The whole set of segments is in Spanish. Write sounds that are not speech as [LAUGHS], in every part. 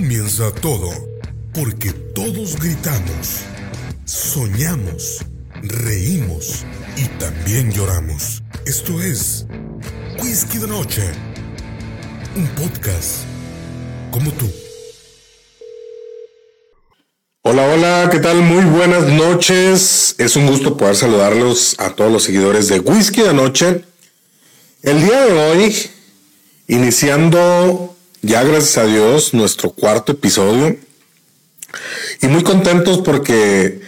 comienza todo, porque todos gritamos, soñamos, reímos y también lloramos. Esto es Whisky de Noche, un podcast como tú. Hola, hola, ¿qué tal? Muy buenas noches. Es un gusto poder saludarlos a todos los seguidores de Whisky de Noche. El día de hoy, iniciando ya gracias a Dios nuestro cuarto episodio. Y muy contentos porque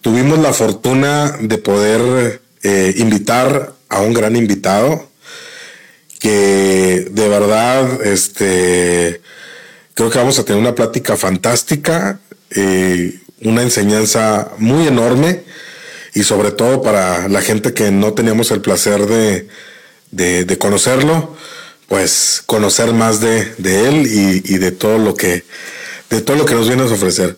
tuvimos la fortuna de poder eh, invitar a un gran invitado que de verdad este creo que vamos a tener una plática fantástica eh, una enseñanza muy enorme y sobre todo para la gente que no teníamos el placer de, de, conocerlo, pues conocer más de, él y, de todo lo que de todo lo que nos viene a ofrecer.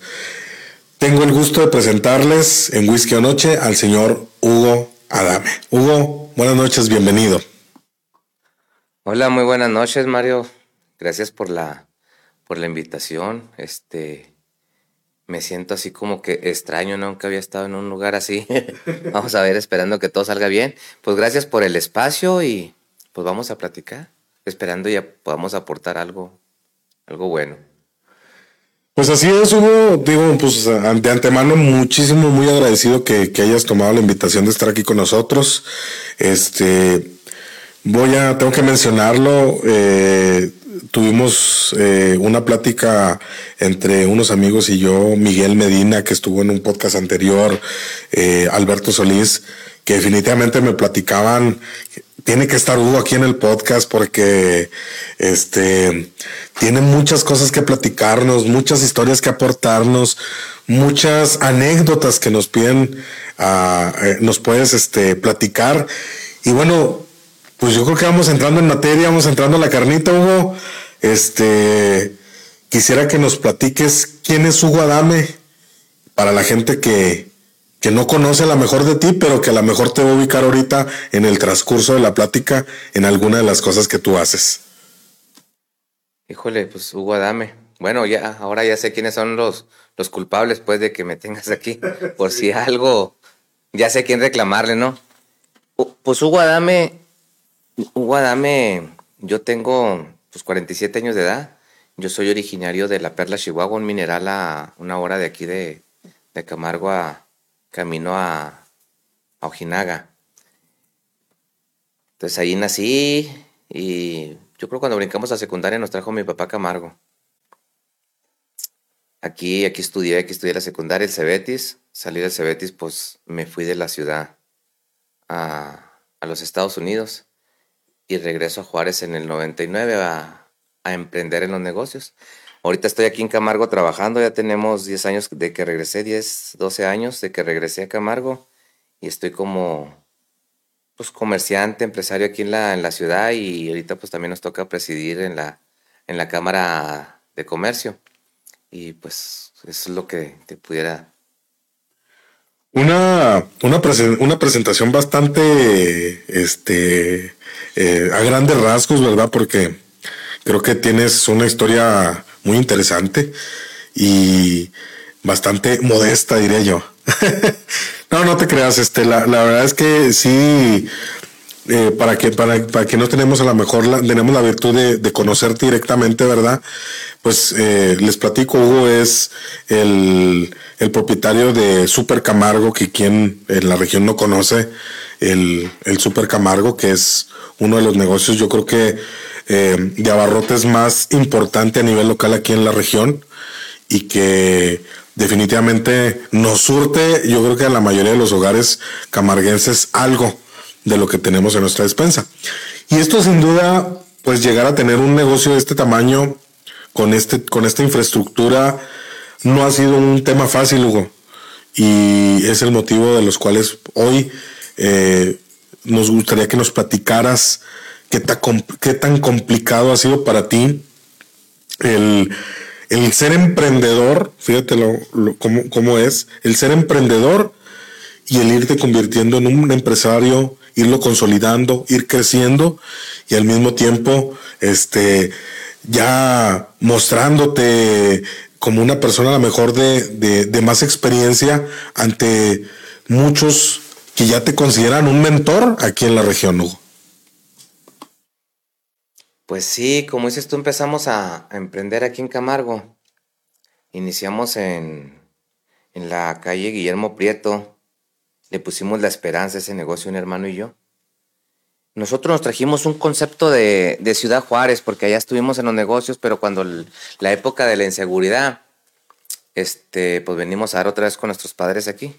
Tengo el gusto de presentarles en Whisky o Noche al señor Hugo Adame. Hugo, buenas noches, bienvenido. Hola, muy buenas noches, Mario. Gracias por la por la invitación. Este me siento así como que extraño, nunca había estado en un lugar así. [LAUGHS] vamos a ver, esperando que todo salga bien. Pues gracias por el espacio y pues vamos a platicar, esperando ya podamos aportar algo, algo bueno. Pues así es, Hugo. Digo, pues de antemano, muchísimo, muy agradecido que, que hayas tomado la invitación de estar aquí con nosotros. Este, voy a, tengo que mencionarlo. Eh, tuvimos eh, una plática entre unos amigos y yo, Miguel Medina, que estuvo en un podcast anterior, eh, Alberto Solís, definitivamente me platicaban, tiene que estar Hugo aquí en el podcast porque este tiene muchas cosas que platicarnos, muchas historias que aportarnos, muchas anécdotas que nos piden, uh, nos puedes este, platicar. Y bueno, pues yo creo que vamos entrando en materia, vamos entrando en la carnita, Hugo. Este, quisiera que nos platiques quién es Hugo Adame para la gente que, que no conoce a la mejor de ti, pero que a lo mejor te va a ubicar ahorita en el transcurso de la plática en alguna de las cosas que tú haces. Híjole, pues Hugo Adame. Bueno, ya, ahora ya sé quiénes son los, los culpables, pues, de que me tengas aquí. [LAUGHS] Por si algo, ya sé quién reclamarle, ¿no? Pues Hugo Adame Hugo Adame, yo tengo pues 47 años de edad. Yo soy originario de La Perla, Chihuahua, un mineral a una hora de aquí de, Camargo a camino a, Ojinaga. Entonces ahí nací y yo creo cuando brincamos a secundaria nos trajo mi papá Camargo. Aquí, aquí estudié, aquí estudié la secundaria, el Cebetis. Salí del Cebetis, pues me fui de la ciudad a, a los Estados Unidos y regreso a Juárez en el 99 a, a emprender en los negocios. Ahorita estoy aquí en Camargo trabajando, ya tenemos 10 años de que regresé, 10, 12 años de que regresé a Camargo y estoy como pues comerciante, empresario aquí en la, en la ciudad y ahorita pues también nos toca presidir en la, en la Cámara de Comercio. Y pues eso es lo que te pudiera una, una, una presentación bastante este, eh, a grandes rasgos, ¿verdad? Porque creo que tienes una historia muy interesante y bastante modesta, diría yo. [LAUGHS] no, no te creas, este, la, la verdad es que sí, eh, para que para, para que no tenemos a lo mejor la, tenemos la virtud de, de conocerte directamente, ¿verdad? Pues eh, les platico, Hugo es el, el, propietario de Super Camargo, que quien en la región no conoce, el, el Super Camargo, que es uno de los negocios, yo creo que eh, de abarrotes más importante a nivel local aquí en la región y que definitivamente nos surte, yo creo que a la mayoría de los hogares camarguenses algo de lo que tenemos en nuestra despensa. Y esto sin duda, pues llegar a tener un negocio de este tamaño con, este, con esta infraestructura no ha sido un tema fácil, Hugo. Y es el motivo de los cuales hoy eh, nos gustaría que nos platicaras qué, qué tan complicado ha sido para ti el, el ser emprendedor, fíjate lo, cómo, cómo, es, el ser emprendedor y el irte convirtiendo en un empresario, irlo consolidando, ir creciendo y al mismo tiempo este, ya mostrándote como una persona a lo mejor de, de, más experiencia ante muchos que ya te consideran un mentor aquí en la región, Hugo. Pues sí, como dices tú, empezamos a, emprender aquí en Camargo. Iniciamos en, en la calle Guillermo Prieto. Le pusimos la esperanza a ese negocio, un hermano y yo. Nosotros nos trajimos un concepto de, Ciudad Juárez, porque allá estuvimos en los negocios, pero cuando la época de la inseguridad, este, pues venimos a dar otra vez con nuestros padres aquí.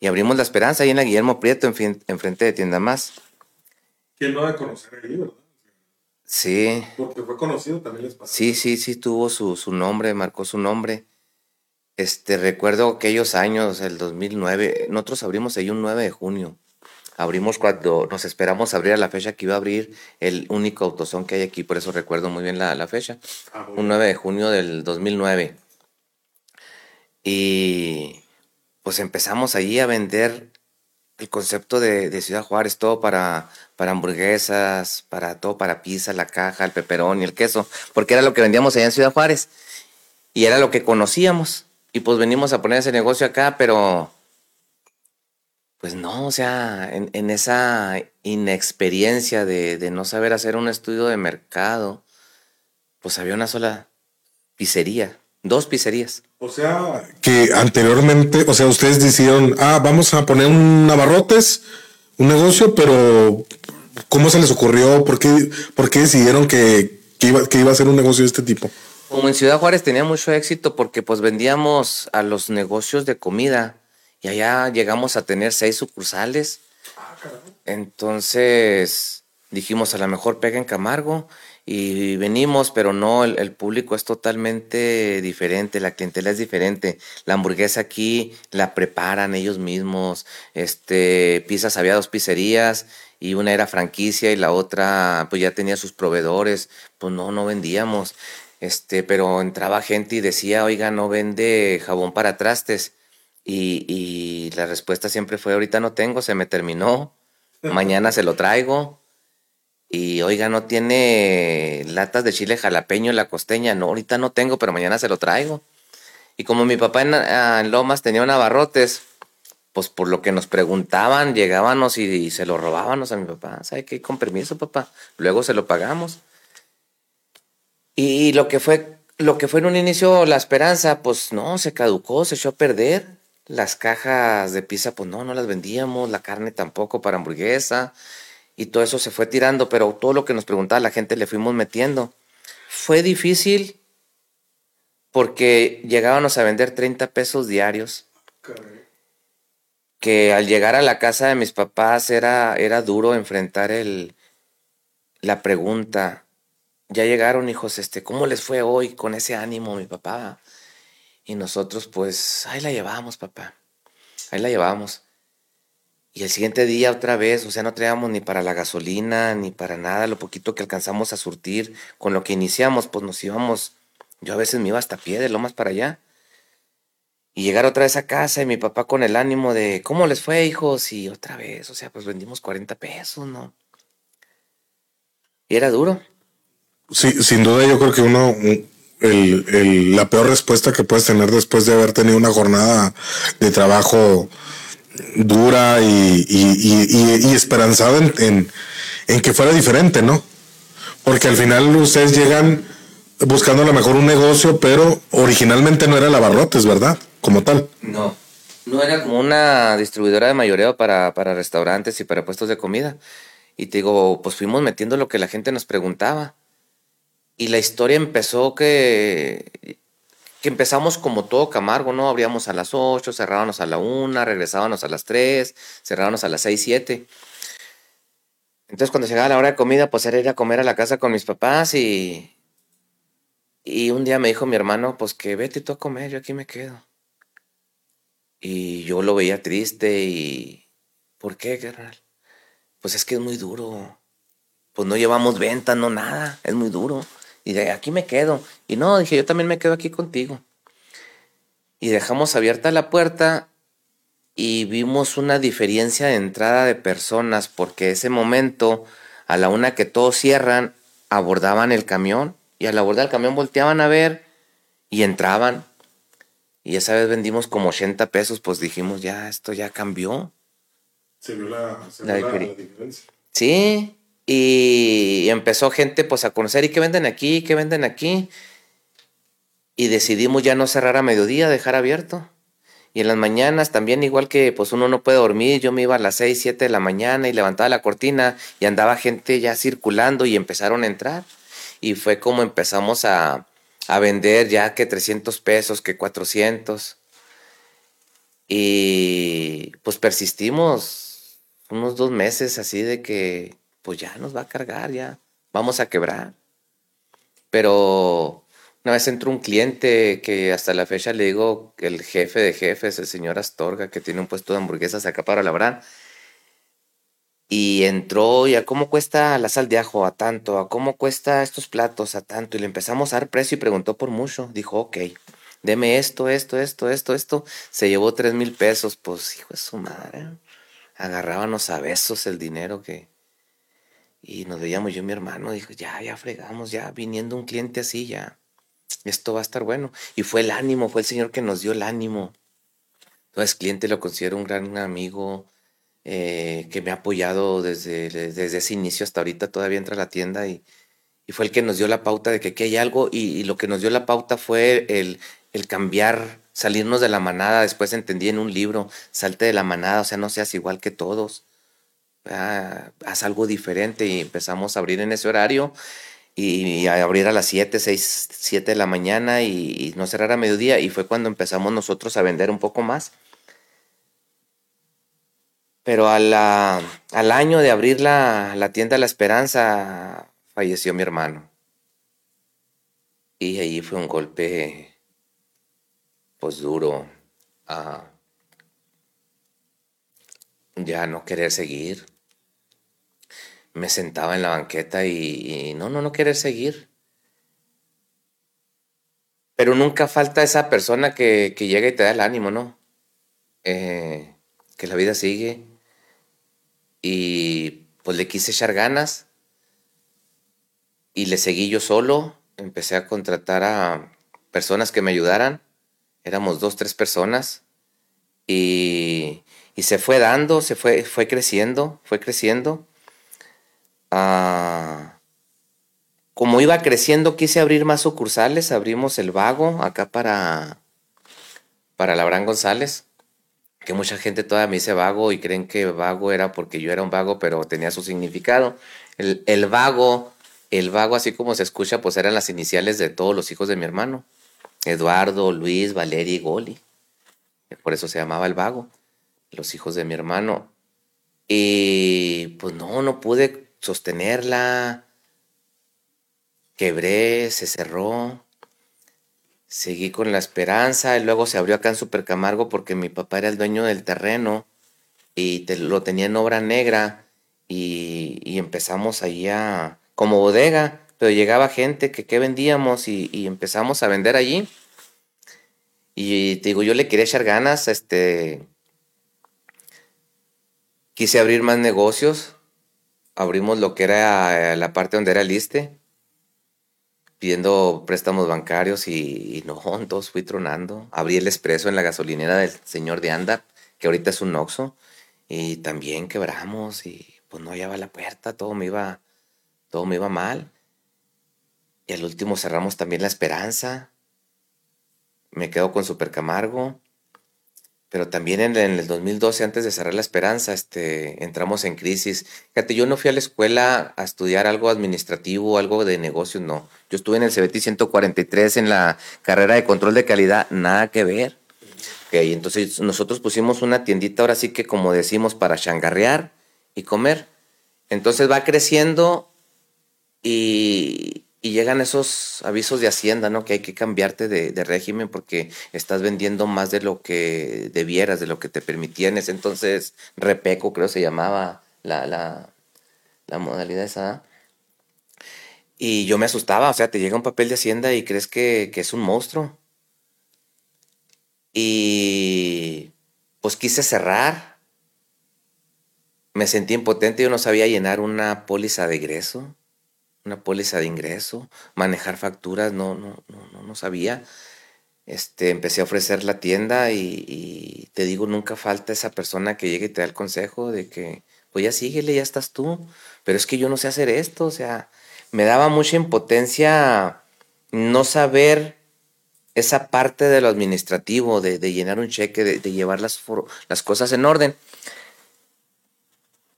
Y abrimos la esperanza ahí en la Guillermo Prieto, en, enfrente de Tienda Más. ¿Quién no va a conocer ahí, verdad? Sí. Porque fue conocido también les Sí, sí, sí, tuvo su, su, nombre, marcó su nombre. Este, recuerdo aquellos años, el 2009, nosotros abrimos ahí un 9 de junio. Abrimos cuando nos esperamos abrir a la fecha que iba a abrir el único autosón que hay aquí, por eso recuerdo muy bien la, fecha. Ah, un 9 de junio del 2009. Y pues empezamos allí a vender el concepto de, Ciudad Juárez, todo para, para hamburguesas, para todo, para pizza, la caja, el peperón y el queso, porque era lo que vendíamos allá en Ciudad Juárez y era lo que conocíamos. Y pues venimos a poner ese negocio acá, pero pues no, o sea, en, esa inexperiencia de, no saber hacer un estudio de mercado, pues había una sola pizzería, dos pizzerías. O sea, que anteriormente, o sea, ustedes decidieron, ah, vamos a poner un abarrotes, un negocio, pero ¿cómo se les ocurrió? ¿Por qué, por qué decidieron que, iba, que iba a ser un negocio de este tipo? Como en Ciudad Juárez tenía mucho éxito porque pues vendíamos a los negocios de comida y allá llegamos a tener seis sucursales. Entonces dijimos, a lo mejor pega en Camargo y venimos, pero no, el, público es totalmente diferente, la clientela es diferente. La hamburguesa aquí la preparan ellos mismos. Este, pizzas, había dos pizzerías y una era franquicia y la otra pues ya tenía sus proveedores. Pues no, no vendíamos. Este, pero entraba gente y decía, oiga, no vende jabón para trastes. Y, la respuesta siempre fue, ahorita no tengo, se me terminó, [LAUGHS] mañana se lo traigo. Y oiga, no tiene latas de chile jalapeño en la costeña, no, ahorita no tengo, pero mañana se lo traigo. Y como mi papá en, Lomas tenía un abarrotes, pues por lo que nos preguntaban, llegábamos y, se lo robábamos a mi papá. ¿Sabe qué? Con permiso, papá. Luego se lo pagamos. Y lo que fue, lo que fue en un inicio la esperanza, pues no, se caducó, se echó a perder. Las cajas de pizza, pues no, no las vendíamos, la carne tampoco para hamburguesa, y todo eso se fue tirando, pero todo lo que nos preguntaba la gente le fuimos metiendo. Fue difícil porque llegábamos a vender 30 pesos diarios. Que al llegar a la casa de mis papás era, era duro enfrentar el, la pregunta. Ya llegaron, hijos, este, ¿cómo les fue hoy con ese ánimo, mi papá? Y nosotros, pues, ahí la llevábamos, papá. Ahí la llevábamos. Y el siguiente día otra vez, o sea, no traíamos ni para la gasolina, ni para nada, lo poquito que alcanzamos a surtir, con lo que iniciamos, pues nos íbamos, yo a veces me iba hasta pie de lomas para allá. Y llegar otra vez a casa y mi papá con el ánimo de, ¿cómo les fue, hijos? Y otra vez, o sea, pues vendimos 40 pesos, ¿no? Y era duro. Sí, sin duda yo creo que uno, el, la peor respuesta que puedes tener después de haber tenido una jornada de trabajo dura y, y, esperanzada en, que fuera diferente, ¿no? Porque al final ustedes llegan buscando a lo mejor un negocio, pero originalmente no era Lavarrotes, ¿verdad? Como tal. No, no era como una distribuidora de mayoreo para, para restaurantes y para puestos de comida. Y te digo, pues fuimos metiendo lo que la gente nos preguntaba. Y la historia empezó que, que empezamos como todo Camargo, ¿no? Abríamos a las 8, cerrábamos a la 1, regresábamos a las 3, cerrábamos a las 6, 7. Entonces cuando llegaba la hora de comida, pues era ir a comer a la casa con mis papás y, y un día me dijo mi hermano, pues que vete tú a comer, yo aquí me quedo. Y yo lo veía triste y... ¿Por qué, carnal? Pues es que es muy duro. Pues no llevamos venta, no nada, es muy duro. Y de aquí me quedo. Y no, dije, yo también me quedo aquí contigo. Y dejamos abierta la puerta y vimos una diferencia de entrada de personas porque ese momento, a la una que todos cierran, abordaban el camión Y a la borda del camión volteaban a ver y entraban. Y esa vez vendimos como 80 pesos, pues dijimos, ya, esto ya cambió. Se vio la, diferencia. Sí, y empezó gente pues a conocer, ¿y qué venden aquí? ¿Qué venden aquí? Y decidimos ya no cerrar a mediodía, dejar abierto. Y en las mañanas también, igual que pues uno no puede dormir, yo me iba a las 6, 7 de la mañana y levantaba la cortina y andaba gente ya circulando y empezaron a entrar. Y fue como empezamos a, a vender ya que 300 pesos, que 400. Y pues persistimos unos dos meses así de que pues ya nos va a cargar, ya vamos a quebrar. Pero una vez entró un cliente que hasta la fecha le digo el jefe de jefes, el señor Astorga, que tiene un puesto de hamburguesas acá para labrar. Y entró y a cómo cuesta la sal de ajo a tanto, a cómo cuesta estos platos a tanto. Y le empezamos a dar precio y preguntó por mucho. Dijo, ok, deme esto, esto, esto, esto, esto. Se llevó tres mil pesos. Pues hijo de su madre. Agarrábamos a besos el dinero que... Y nos veíamos yo y mi hermano. Dijo, ya, ya fregamos, ya viniendo un cliente así, ya esto va a estar bueno. Y fue el ánimo, fue el Señor que nos dio el ánimo. Entonces, cliente lo considero un gran amigo eh, que me ha apoyado desde, desde ese inicio hasta ahorita, todavía entra a la tienda y, y fue el que nos dio la pauta de que aquí hay algo y, lo que nos dio la pauta fue el, el, cambiar, salirnos de la manada. Después entendí en un libro, salte de la manada, o sea, no seas igual que todos. Ah, haz algo diferente y empezamos a abrir en ese horario y, a abrir a las 7, 6, 7 de la mañana y, no cerrar a mediodía. Y fue cuando empezamos nosotros a vender un poco más. Pero al año de abrir la, la tienda La Esperanza, falleció mi hermano. Y ahí fue un golpe, pues duro, a ya no querer seguir me sentaba en la banqueta y, no, no, no querer seguir. Pero nunca falta esa persona que, llega y te da el ánimo, ¿no? Eh, que la vida sigue. Y pues le quise echar ganas. Y le seguí yo solo. Empecé a contratar a personas que me ayudaran. Éramos dos, tres personas. Y, y se fue dando, se fue, fue creciendo, fue creciendo. Ah, como iba creciendo, quise abrir más sucursales. Abrimos el Vago acá para, para Labrán González. Que mucha gente todavía me dice vago y creen que vago era porque yo era un vago, pero tenía su significado. El, el vago, el vago, así como se escucha, pues eran las iniciales de todos los hijos de mi hermano. Eduardo, Luis, Valeria y Goli. Por eso se llamaba el vago, los hijos de mi hermano. Y pues no, no pude sostenerla. Quebré, se cerró. Seguí con la esperanza y luego se abrió acá en Supercamargo porque mi papá era el dueño del terreno y lo tenía en obra negra y, empezamos ahí a, como bodega, pero llegaba gente que qué vendíamos y, empezamos a vender allí. Y te digo, yo le quería echar ganas, este, quise abrir más negocios, abrimos lo que era eh, la parte donde era el ISTE, pidiendo préstamos bancarios y, no, [LAUGHS] entonces fui tronando. Abrí el expreso en la gasolinera del señor de Anda, que ahorita es un Oxxo, y también quebramos y pues no hallaba la puerta, todo me iba, todo me iba mal. Y al último cerramos también la esperanza. Me quedo con Super Camargo. Pero también en, el 2012, antes de cerrar la esperanza, este, entramos en crisis. Fíjate, yo no fui a la escuela a estudiar algo administrativo, algo de negocios, no. Yo estuve en el CBT 143 en la carrera de control de calidad, nada que ver. Okay, entonces nosotros pusimos una tiendita ahora sí que como decimos para changarrear y comer. Entonces va creciendo y, y llegan esos avisos de Hacienda, ¿no? Que hay que cambiarte de, régimen porque estás vendiendo más de lo que debieras, de lo que te permitían. entonces, repeco, creo se llamaba la, la, la modalidad esa. Y yo me asustaba, o sea, te llega un papel de Hacienda y crees que, que es un monstruo. Y pues quise cerrar. Me sentí impotente, yo no sabía llenar una póliza de egreso una póliza de ingreso, manejar facturas, no, no, no, no, sabía. Este, empecé a ofrecer la tienda y, te digo, nunca falta esa persona que llegue y te da el consejo de que, pues ya síguele, ya estás tú, pero es que yo no sé hacer esto, o sea, me daba mucha impotencia no saber esa parte de lo administrativo, de, llenar un cheque, de, llevar las, las cosas en orden.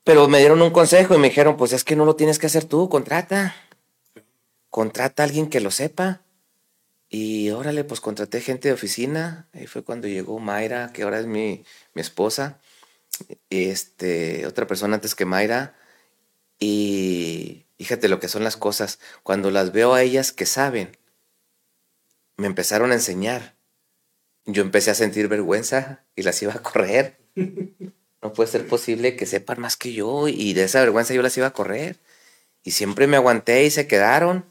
Pero me dieron un consejo y me dijeron, pues es que no lo tienes que hacer tú, contrata. Contrata a alguien que lo sepa. Y órale, pues contraté gente de oficina. Ahí fue cuando llegó Mayra, que ahora es mi, mi esposa. Este, otra persona antes que Mayra. Y fíjate lo que son las cosas. Cuando las veo a ellas que saben, me empezaron a enseñar. Yo empecé a sentir vergüenza y las iba a correr. [LAUGHS] No puede ser posible que sepan más que yo y de esa vergüenza yo las iba a correr. Y siempre me aguanté y se quedaron.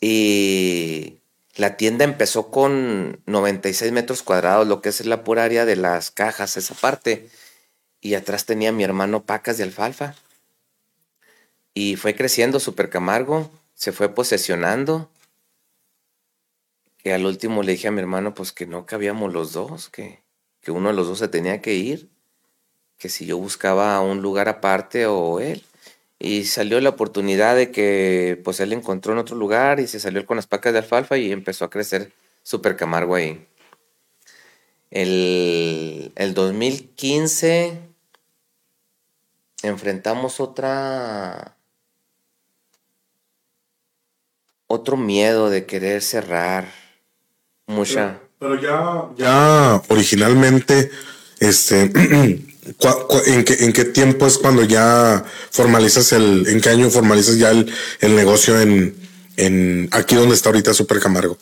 Y la tienda empezó con 96 metros cuadrados, lo que es la pura área de las cajas, esa parte. Y atrás tenía mi hermano pacas de alfalfa. Y fue creciendo Super Camargo, se fue posesionando que al último le dije a mi hermano pues que no cabíamos los dos, que, que uno de los dos se tenía que ir, que si yo buscaba un lugar aparte o él. Y salió la oportunidad de que pues él encontró en otro lugar y se salió con las pacas de alfalfa y empezó a crecer Super Camargo ahí. El, el 2015 enfrentamos otra otro miedo de querer cerrar Mucha. Pero, ya, ya originalmente, este, [CLEARS THROAT] ¿en, qué, ¿en qué tiempo es cuando ya formalizas el, en qué año formalizas ya el, negocio en, en aquí donde está ahorita Super Camargo?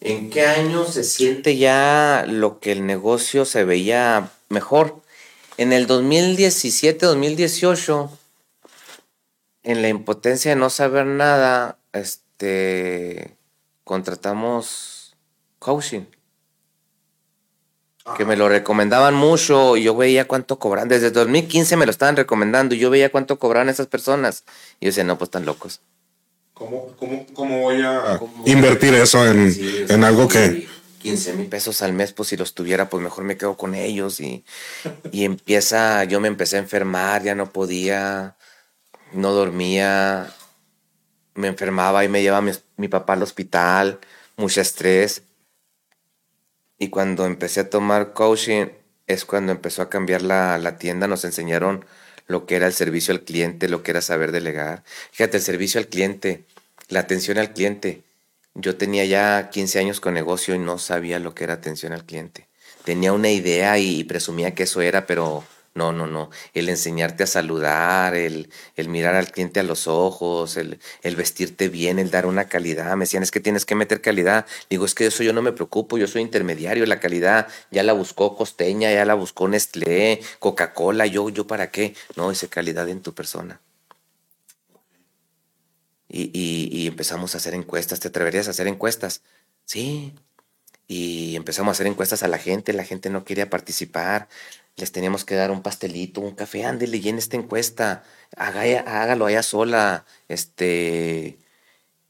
¿En qué año se siente ya lo que el negocio se veía mejor? En el 2017, 2018, en la impotencia de no saber nada, este, contratamos coaching. Que me lo recomendaban mucho y yo veía cuánto cobran. Desde 2015 me lo estaban recomendando y yo veía cuánto cobraban esas personas. Y yo decía, no, pues están locos. ¿Cómo, voy a invertir eso en, algo que... 15 mil pesos al mes, pues si los tuviera, pues mejor me quedo con ellos. Y, y empieza, yo me empecé a enfermar, ya no podía, no dormía, me enfermaba y me llevaba mi, mi papá al hospital, mucho estrés. Y cuando empecé a tomar coaching es cuando empezó a cambiar la, la, tienda, nos enseñaron lo que era el servicio al cliente, lo que era saber delegar. Fíjate, el servicio al cliente, la atención al cliente. Yo tenía ya 15 años con negocio y no sabía lo que era atención al cliente. Tenía una idea y presumía que eso era, pero no, no, no. El enseñarte a saludar, el, el mirar al cliente a los ojos, el, el, vestirte bien, el dar una calidad. Me decían, es que tienes que meter calidad. Digo, es que eso yo no me preocupo, yo soy intermediario. La calidad ya la buscó Costeña, ya la buscó Nestlé, Coca-Cola. Yo, ¿Yo para qué? No, esa calidad en tu persona. Y, y, y empezamos a hacer encuestas. ¿Te atreverías a hacer encuestas? Sí, y empezamos a hacer encuestas a la gente, la gente no quería participar, les teníamos que dar un pastelito, un café, ándele, en esta encuesta, hágalo allá sola, este,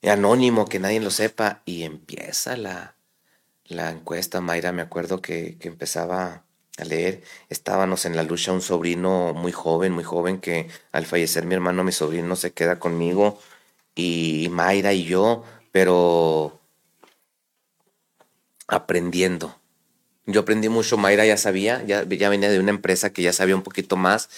anónimo, que nadie lo sepa, y empieza la, la encuesta, Mayra, me acuerdo que, que empezaba a leer, estábamos en la lucha un sobrino muy joven, muy joven, que al fallecer mi hermano, mi sobrino se queda conmigo, y Mayra y yo, pero aprendiendo. Yo aprendí mucho, Mayra ya sabía, ya, venía de una empresa que ya sabía un poquito más,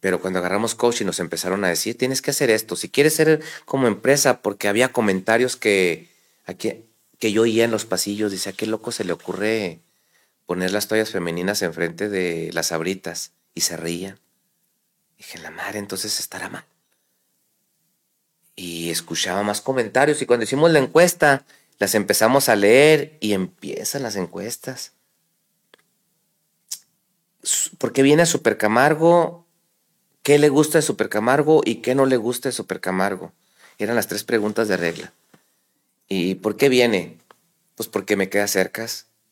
pero cuando agarramos coach y nos empezaron a decir, tienes que hacer esto, si quieres ser como empresa, porque había comentarios que, aquí, que yo oía en los pasillos, dice, ¿a qué loco se le ocurre poner las toallas femeninas enfrente de las abritas? Y se reían. Dije, la madre, entonces estará mal. Y escuchaba más comentarios y cuando hicimos la encuesta, las empezamos a leer y empiezan las encuestas. ¿Por qué viene a Super Camargo? ¿Qué le gusta de Super Camargo y qué no le gusta de Super Camargo? Eran las tres preguntas de regla. ¿Y por qué viene? Pues porque me queda cerca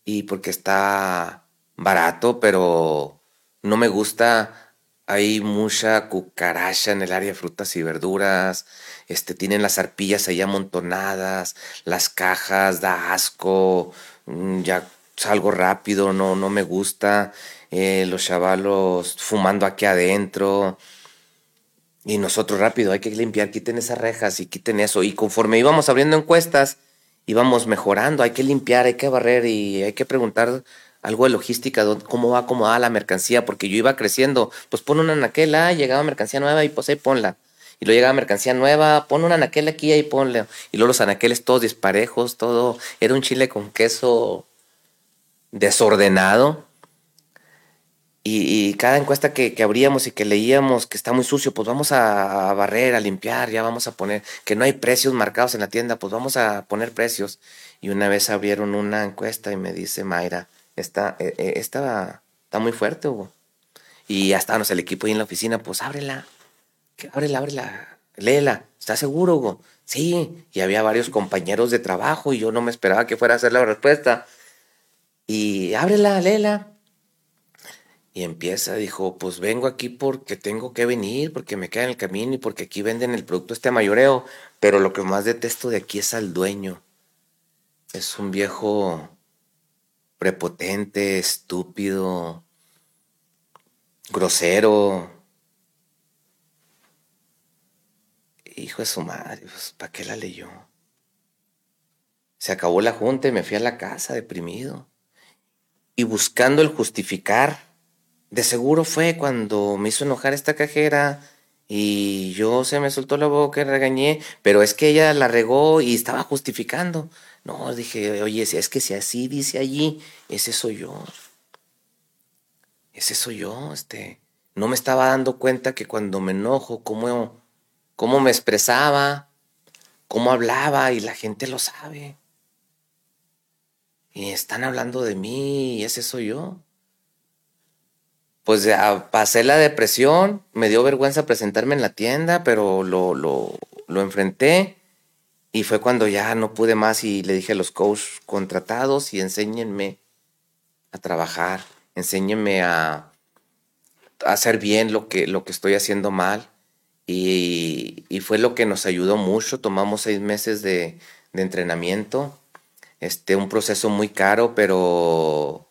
y porque está barato, pero no me gusta hay mucha cucaracha en el área de frutas y verduras, este, tienen las arpillas ahí amontonadas, las cajas, da asco, mm, ya salgo rápido, no, no me gusta, eh, los chavalos fumando aquí adentro, y nosotros rápido, hay que limpiar, quiten esas rejas y quiten eso, y conforme íbamos abriendo encuestas, íbamos mejorando, hay que limpiar, hay que barrer y hay que preguntar algo de logística, cómo va acomodada la mercancía, porque yo iba creciendo, pues pon una naquela, llegaba mercancía nueva y pues ahí ponla. Y luego llegaba mercancía nueva, pon una naquela aquí y ponle. Y luego los anaqueles todos disparejos, todo. Era un chile con queso desordenado. Y, cada encuesta que, abríamos y que leíamos que está muy sucio, pues vamos a, barrer, a limpiar, ya vamos a poner, que no hay precios marcados en la tienda, pues vamos a poner precios. Y una vez abrieron una encuesta y me dice Mayra, está, eh, eh, está, está muy fuerte, Hugo. Y ya estábamos el equipo ahí en la oficina, pues ábrela, ábrela, ábrela, léela, ¿estás seguro, Hugo? Sí, y había varios compañeros de trabajo y yo no me esperaba que fuera a hacer la respuesta. Y ábrela, léela. Y empieza, dijo, pues vengo aquí porque tengo que venir, porque me queda en el camino y porque aquí venden el producto este mayoreo. Pero lo que más detesto de aquí es al dueño. Es un viejo prepotente, estúpido, grosero. Hijo de su madre, pues, ¿para qué la leyó? Se acabó la junta y me fui a la casa deprimido. Y buscando el justificar de seguro fue cuando me hizo enojar esta cajera y yo se me soltó la boca y regañé, pero es que ella la regó y estaba justificando. No, dije, oye, es que si así dice allí, ese soy yo. Ese soy yo, este. No me estaba dando cuenta que cuando me enojo, cómo, cómo me expresaba, cómo hablaba y la gente lo sabe. Y están hablando de mí y ese soy yo pues ya pasé la depresión, me dio vergüenza presentarme en la tienda, pero lo, lo, enfrenté y fue cuando ya no pude más y le dije a los coaches contratados y enséñenme a trabajar, enséñenme a, hacer bien lo que, lo que estoy haciendo mal. Y, y, fue lo que nos ayudó mucho. Tomamos seis meses de, de entrenamiento. Este, un proceso muy caro, pero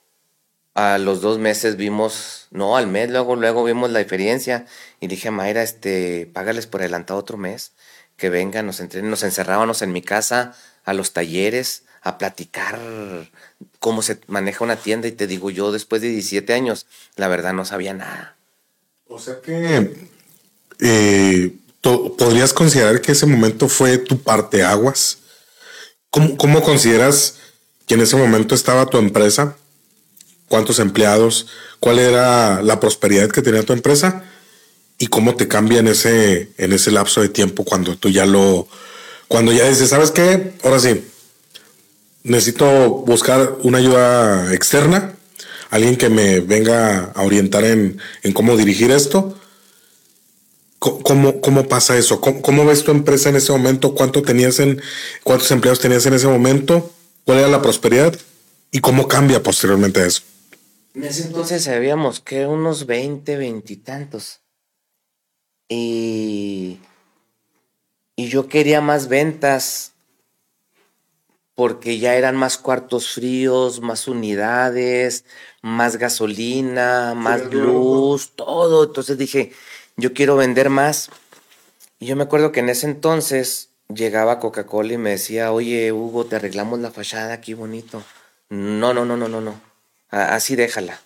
a los dos meses vimos, no, al mes, luego, luego vimos la diferencia y dije a Mayra, este, págales por adelantado otro mes, que vengan, nos entrenen, nos encerrábamos en mi casa a los talleres, a platicar cómo se maneja una tienda y te digo yo, después de 17 años, la verdad no sabía nada. O sea que eh, podrías considerar que ese momento fue tu parte aguas. ¿Cómo, ¿Cómo consideras que en ese momento estaba tu empresa? Cuántos empleados, cuál era la prosperidad que tenía tu empresa y cómo te cambia en ese, en ese lapso de tiempo cuando tú ya lo, cuando ya dices, ¿sabes qué? Ahora sí, necesito buscar una ayuda externa, alguien que me venga a orientar en, cómo dirigir esto. ¿Cómo, cómo pasa eso? ¿Cómo, ¿Cómo, ves tu empresa en ese momento? ¿Cuánto tenías en, ¿Cuántos empleados tenías en ese momento? ¿Cuál era la prosperidad? ¿Y cómo cambia posteriormente eso? En ese entonces habíamos que unos 20, veintitantos. Y, y yo quería más ventas porque ya eran más cuartos fríos, más unidades, más gasolina, más luz, todo. Entonces dije, yo quiero vender más. Y yo me acuerdo que en ese entonces llegaba Coca-Cola y me decía, oye, Hugo, te arreglamos la fachada aquí bonito. No, no, no, no, no, no así déjala.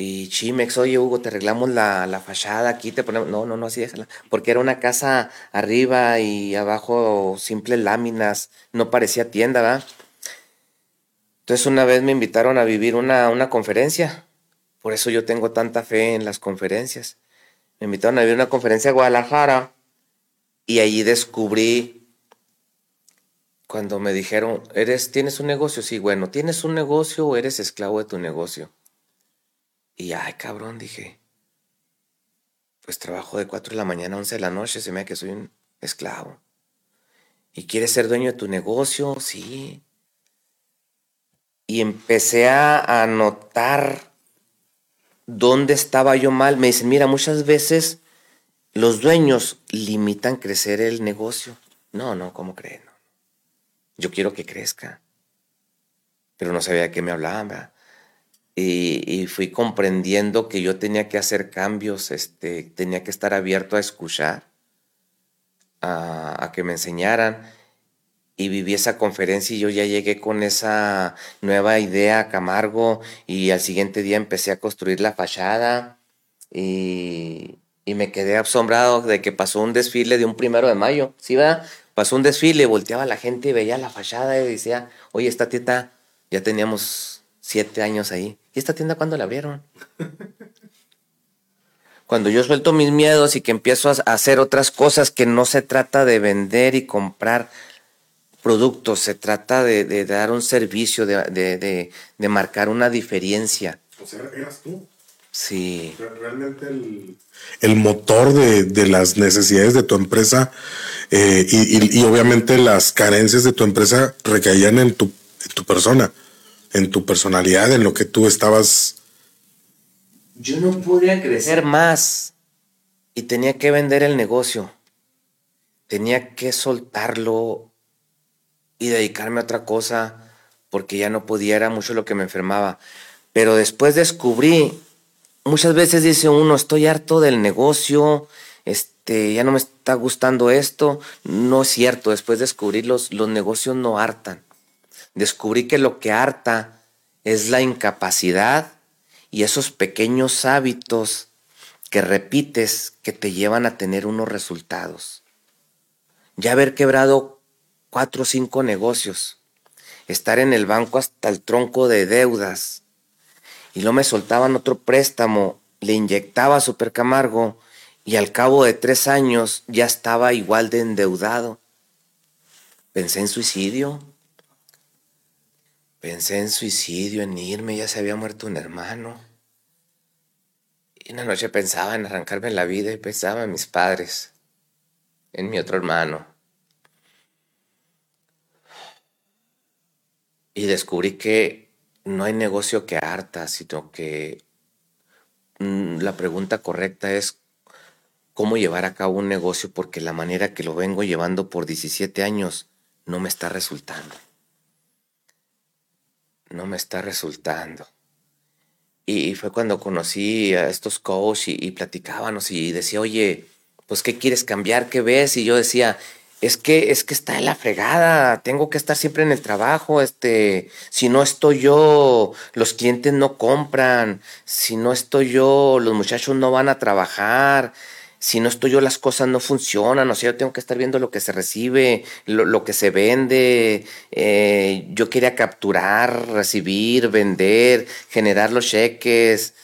Y Chimex, oye Hugo, te arreglamos la, la, fachada aquí, te ponemos. No, no, no, así déjala. Porque era una casa arriba y abajo simples láminas, no parecía tienda, ¿verdad? Entonces una vez me invitaron a vivir una, una conferencia. Por eso yo tengo tanta fe en las conferencias. Me invitaron a vivir una conferencia a Guadalajara y allí descubrí cuando me dijeron, ¿eres, ¿tienes un negocio? Sí, bueno, ¿tienes un negocio o eres esclavo de tu negocio? Y, ay, cabrón, dije, pues trabajo de 4 de la mañana a 11 de la noche, se me da que soy un esclavo. ¿Y quieres ser dueño de tu negocio? Sí. Y empecé a, notar dónde estaba yo mal. Me dicen, mira, muchas veces los dueños limitan crecer el negocio. No, no, ¿cómo creen? Yo quiero que crezca. Pero no sabía de qué me hablaban. Y, fui comprendiendo que yo tenía que hacer cambios, este, tenía que estar abierto a escuchar, a, a que me enseñaran y viví esa conferencia y yo ya llegué con esa nueva idea a Camargo y al siguiente día empecé a construir la fachada y, y me quedé asombrado de que pasó un desfile de un primero de mayo, ¿sí va? Pasó un desfile, volteaba la gente y veía la fachada y decía, oye, esta tienda ya teníamos siete años ahí. ¿Y esta tienda cuándo la abrieron? [LAUGHS] Cuando yo suelto mis miedos y que empiezo a hacer otras cosas que no se trata de vender y comprar, productos, se trata de, dar un servicio, de, marcar una diferencia. O sea, eras tú. Sí. Realmente el, motor de, las necesidades de tu empresa eh, y, obviamente las carencias de tu empresa recaían en tu, en tu persona, en tu personalidad, en lo que tú estabas. Yo no podía crecer más y tenía que vender el negocio. Tenía que soltarlo y dedicarme a otra cosa porque ya no podía, era mucho lo que me enfermaba. Pero después descubrí, muchas veces dice uno, estoy harto del negocio, este, ya no me está gustando esto. No es cierto, después descubrí los, los negocios no hartan. Descubrí que lo que harta es la incapacidad y esos pequeños hábitos que repites que te llevan a tener unos resultados. Ya haber quebrado cuatro o cinco negocios, estar en el banco hasta el tronco de deudas. Y no me soltaban otro préstamo, le inyectaba Super Camargo y al cabo de tres años ya estaba igual de endeudado. Pensé en suicidio. Pensé en suicidio, en irme, ya se había muerto un hermano. Y una noche pensaba en arrancarme la vida y pensaba en mis padres, en mi otro hermano. Y descubrí que no hay negocio que harta, sino que mm, la pregunta correcta es cómo llevar a cabo un negocio porque la manera que lo vengo llevando por 17 años no me está resultando. No me está resultando. Y fue cuando conocí a estos coaches y, y platicábamos y decía, oye, pues ¿qué quieres cambiar? ¿Qué ves? Y yo decía, es que, es que está en la fregada, tengo que estar siempre en el trabajo, este, si no estoy yo, los clientes no compran, si no estoy yo, los muchachos no van a trabajar, si no estoy yo, las cosas no funcionan, o sea, yo tengo que estar viendo lo que se recibe, lo, que se vende, eh, yo quería capturar, recibir, vender, generar los cheques,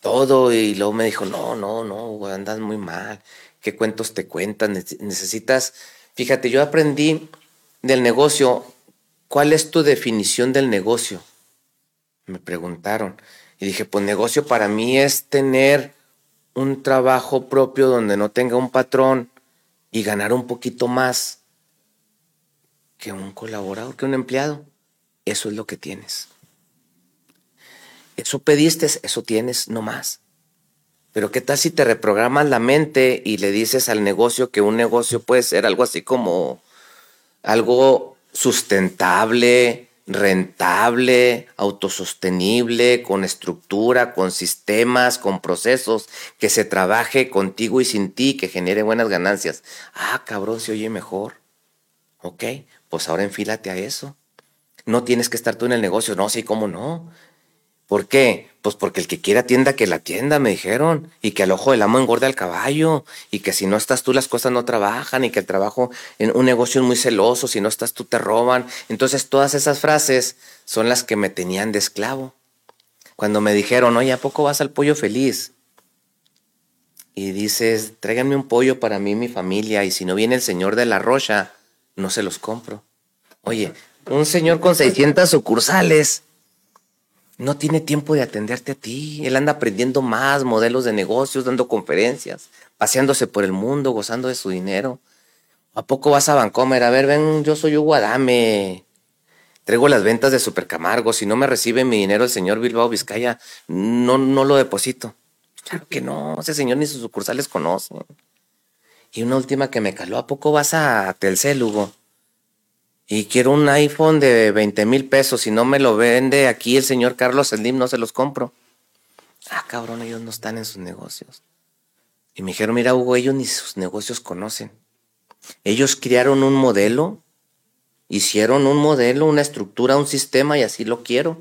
todo, y luego me dijo, no, no, no, andas muy mal, ¿qué cuentos te cuentan? Necesitas Fíjate, yo aprendí del negocio, ¿cuál es tu definición del negocio? Me preguntaron. Y dije, pues negocio para mí es tener un trabajo propio donde no tenga un patrón y ganar un poquito más que un colaborador, que un empleado. Eso es lo que tienes. Eso pediste, eso tienes, no más. Pero ¿qué tal si te reprogramas la mente y le dices al negocio que un negocio puede ser algo así como algo sustentable, rentable, autosostenible, con estructura, con sistemas, con procesos, que se trabaje contigo y sin ti, que genere buenas ganancias. Ah, cabrón, se oye mejor. Ok, pues ahora enfílate a eso. No tienes que estar tú en el negocio. No, sí, cómo no. ¿Por qué? Pues porque el que quiera tienda, que la tienda, me dijeron. Y que al ojo del amo engorde al caballo. Y que si no estás tú, las cosas no trabajan. Y que el trabajo en un negocio es muy celoso. Si no estás tú, te roban. Entonces, todas esas frases son las que me tenían de esclavo. Cuando me dijeron, oye, ¿a poco vas al pollo feliz? Y dices, tráiganme un pollo para mí y mi familia. Y si no viene el señor de la rocha, no se los compro. Oye, un señor con 600 sucursales no tiene tiempo de atenderte a ti. Él anda aprendiendo más modelos de negocios, dando conferencias, paseándose por el mundo, gozando de su dinero. ¿A poco vas a Vancomer? A ver, ven, yo soy Hugo Adame. Traigo las ventas de Super Camargo. Si no me recibe mi dinero el señor Bilbao Vizcaya, no, no lo deposito. Claro que no, ese señor ni sus sucursales conoce. Y una última que me caló, ¿a poco vas a Telcel, Hugo? Y quiero un iPhone de 20 mil pesos. Si no me lo vende aquí el señor Carlos Slim, no se los compro. Ah, cabrón, ellos no están en sus negocios. Y me dijeron, mira, Hugo, ellos ni sus negocios conocen. Ellos crearon un modelo, hicieron un modelo, una estructura, un sistema y así lo quiero.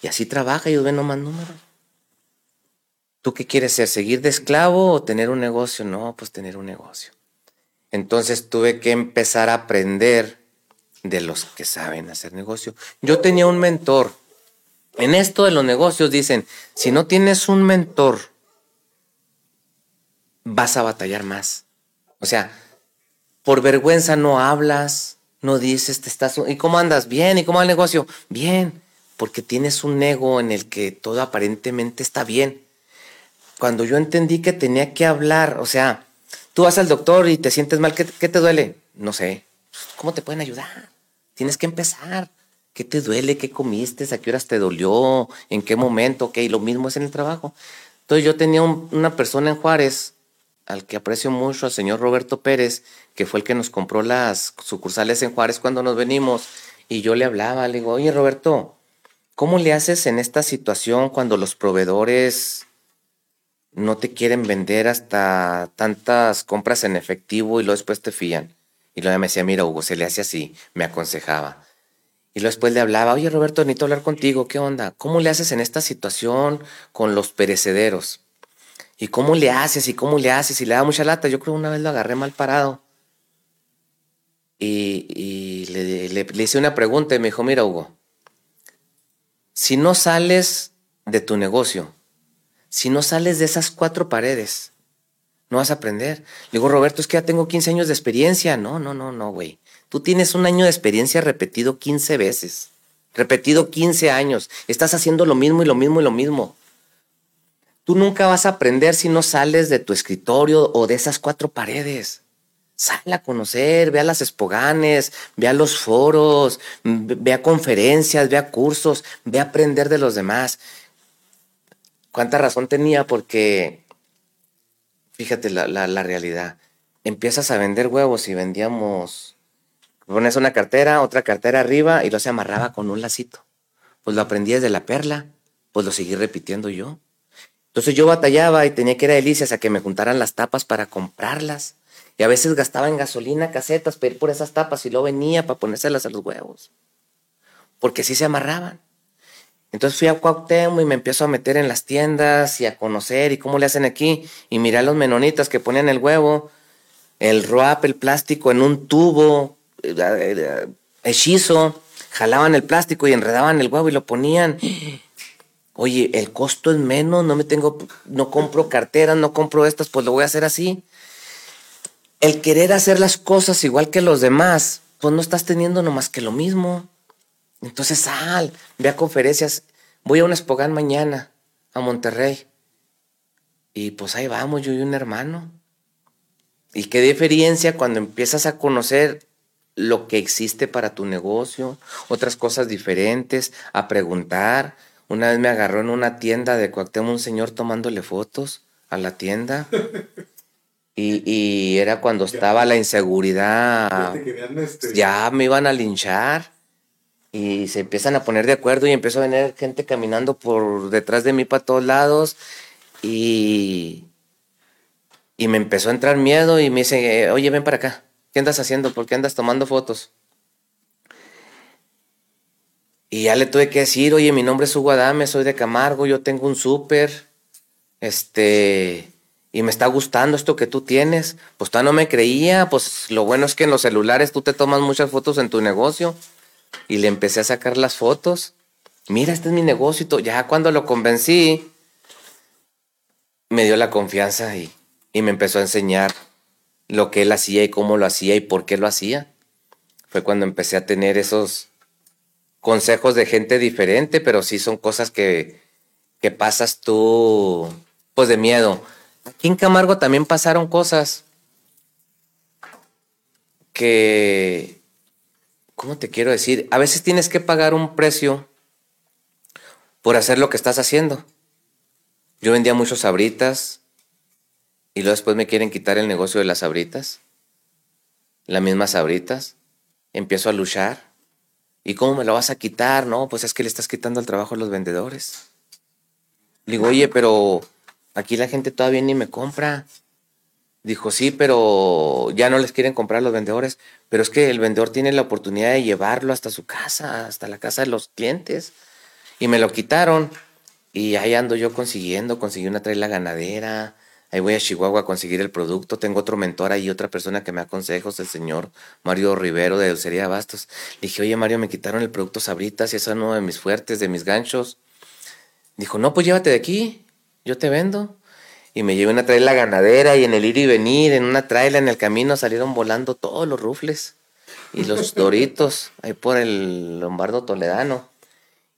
Y así trabaja, ellos ven nomás números. ¿Tú qué quieres ser? ¿Seguir de esclavo o tener un negocio? No, pues tener un negocio. Entonces tuve que empezar a aprender de los que saben hacer negocio. Yo tenía un mentor. En esto de los negocios dicen, si no tienes un mentor, vas a batallar más. O sea, por vergüenza no hablas, no dices, te estás... ¿Y cómo andas? Bien, ¿y cómo va el negocio? Bien, porque tienes un ego en el que todo aparentemente está bien cuando yo entendí que tenía que hablar, o sea, tú vas al doctor y te sientes mal, ¿qué, te duele? No sé. ¿Cómo te pueden ayudar? Tienes que empezar. ¿Qué te duele? ¿Qué comiste? ¿A qué horas te dolió? ¿En qué momento? Ok, lo mismo es en el trabajo. Entonces yo tenía una persona en Juárez, al que aprecio mucho, al señor Roberto Pérez, que fue el que nos compró las sucursales en Juárez cuando nos venimos. Y yo le hablaba, le digo, oye Roberto, ¿cómo le haces en esta situación cuando los proveedores no te quieren vender hasta tantas compras en efectivo y luego después te fían. Y luego me decía, mira Hugo, se le hace así, me aconsejaba. Y luego después le hablaba, oye Roberto, necesito hablar contigo, ¿qué onda? ¿Cómo le haces en esta situación con los perecederos? ¿Y cómo le haces? ¿Y cómo le haces? Y le da mucha lata. Yo creo que una vez lo agarré mal parado. Y, le, le hice una pregunta y me dijo, mira Hugo, si no sales de tu negocio si no sales de esas cuatro paredes, no vas a aprender. Le digo, Roberto, es que ya tengo 15 años de experiencia. No, no, no, no, güey. Tú tienes un año de experiencia repetido 15 veces. Repetido 15 años. Estás haciendo lo mismo y lo mismo y lo mismo. Tú nunca vas a aprender si no sales de tu escritorio o de esas cuatro paredes. Sal a conocer, ve a las espoganes, ve a los foros, ve a conferencias, ve a cursos, ve a aprender de los demás cuánta razón tenía porque, fíjate la, la, realidad, empiezas a vender huevos y vendíamos, pones una cartera, otra cartera arriba y lo se amarraba con un lacito. Pues lo aprendí desde la perla, pues lo seguí repitiendo yo. Entonces yo batallaba y tenía que ir a Delicias a que me juntaran las tapas para comprarlas. Y a veces gastaba en gasolina, casetas, pedir por esas tapas y luego venía para ponérselas a los huevos. Porque sí se amarraban. Entonces fui a Cuauhtémoc y me empiezo a meter en las tiendas y a conocer y cómo le hacen aquí. Y miré a los menonitas que ponían el huevo, el wrap, el plástico en un tubo, eh, eh, hechizo, jalaban el plástico y enredaban el huevo y lo ponían. [GASPS] Oye, el costo es menos, no me tengo, no compro carteras, no compro estas, pues lo voy a hacer así. El querer hacer las cosas igual que los demás, pues no estás teniendo nomás que lo mismo. Entonces sal, ve a conferencias. Voy a un espogán mañana a Monterrey. Y pues ahí vamos, yo y un hermano. Y qué diferencia cuando empiezas a conocer lo que existe para tu negocio, otras cosas diferentes, a preguntar. Una vez me agarró en una tienda de Cuauhtémoc un señor tomándole fotos a la tienda. Y, y era cuando estaba la inseguridad. Este, ya me iban a linchar y se empiezan a poner de acuerdo y empezó a venir gente caminando por detrás de mí para todos lados y, y me empezó a entrar miedo y me dice, oye, ven para acá, ¿qué andas haciendo? ¿Por qué andas tomando fotos? Y ya le tuve que decir, oye, mi nombre es Hugo Adame, soy de Camargo, yo tengo un súper, este, y me está gustando esto que tú tienes. Pues todavía no me creía, pues lo bueno es que en los celulares tú te tomas muchas fotos en tu negocio. Y le empecé a sacar las fotos. Mira, este es mi negocio. Ya cuando lo convencí, me dio la confianza y, y me empezó a enseñar lo que él hacía y cómo lo hacía y por qué lo hacía. Fue cuando empecé a tener esos consejos de gente diferente, pero sí son cosas que, que pasas tú, pues de miedo. Aquí en Camargo también pasaron cosas que ¿cómo te quiero decir? A veces tienes que pagar un precio por hacer lo que estás haciendo. Yo vendía muchos sabritas y luego después me quieren quitar el negocio de las sabritas, las mismas sabritas. Empiezo a luchar. ¿Y cómo me lo vas a quitar? No, pues es que le estás quitando el trabajo a los vendedores. Digo, oye, pero aquí la gente todavía ni me compra. Dijo, sí, pero ya no les quieren comprar los vendedores. Pero es que el vendedor tiene la oportunidad de llevarlo hasta su casa, hasta la casa de los clientes. Y me lo quitaron. Y ahí ando yo consiguiendo, conseguí una traila ganadera. Ahí voy a Chihuahua a conseguir el producto. Tengo otro mentor ahí, otra persona que me aconseja, el señor Mario Rivero de Dulcería Bastos. Le dije, oye Mario, me quitaron el producto Sabritas y eso es uno de mis fuertes, de mis ganchos. Dijo, no, pues llévate de aquí, yo te vendo y me llevé una traila ganadera y en el ir y venir, en una traila en el camino salieron volando todos los rufles y los [LAUGHS] doritos ahí por el Lombardo Toledano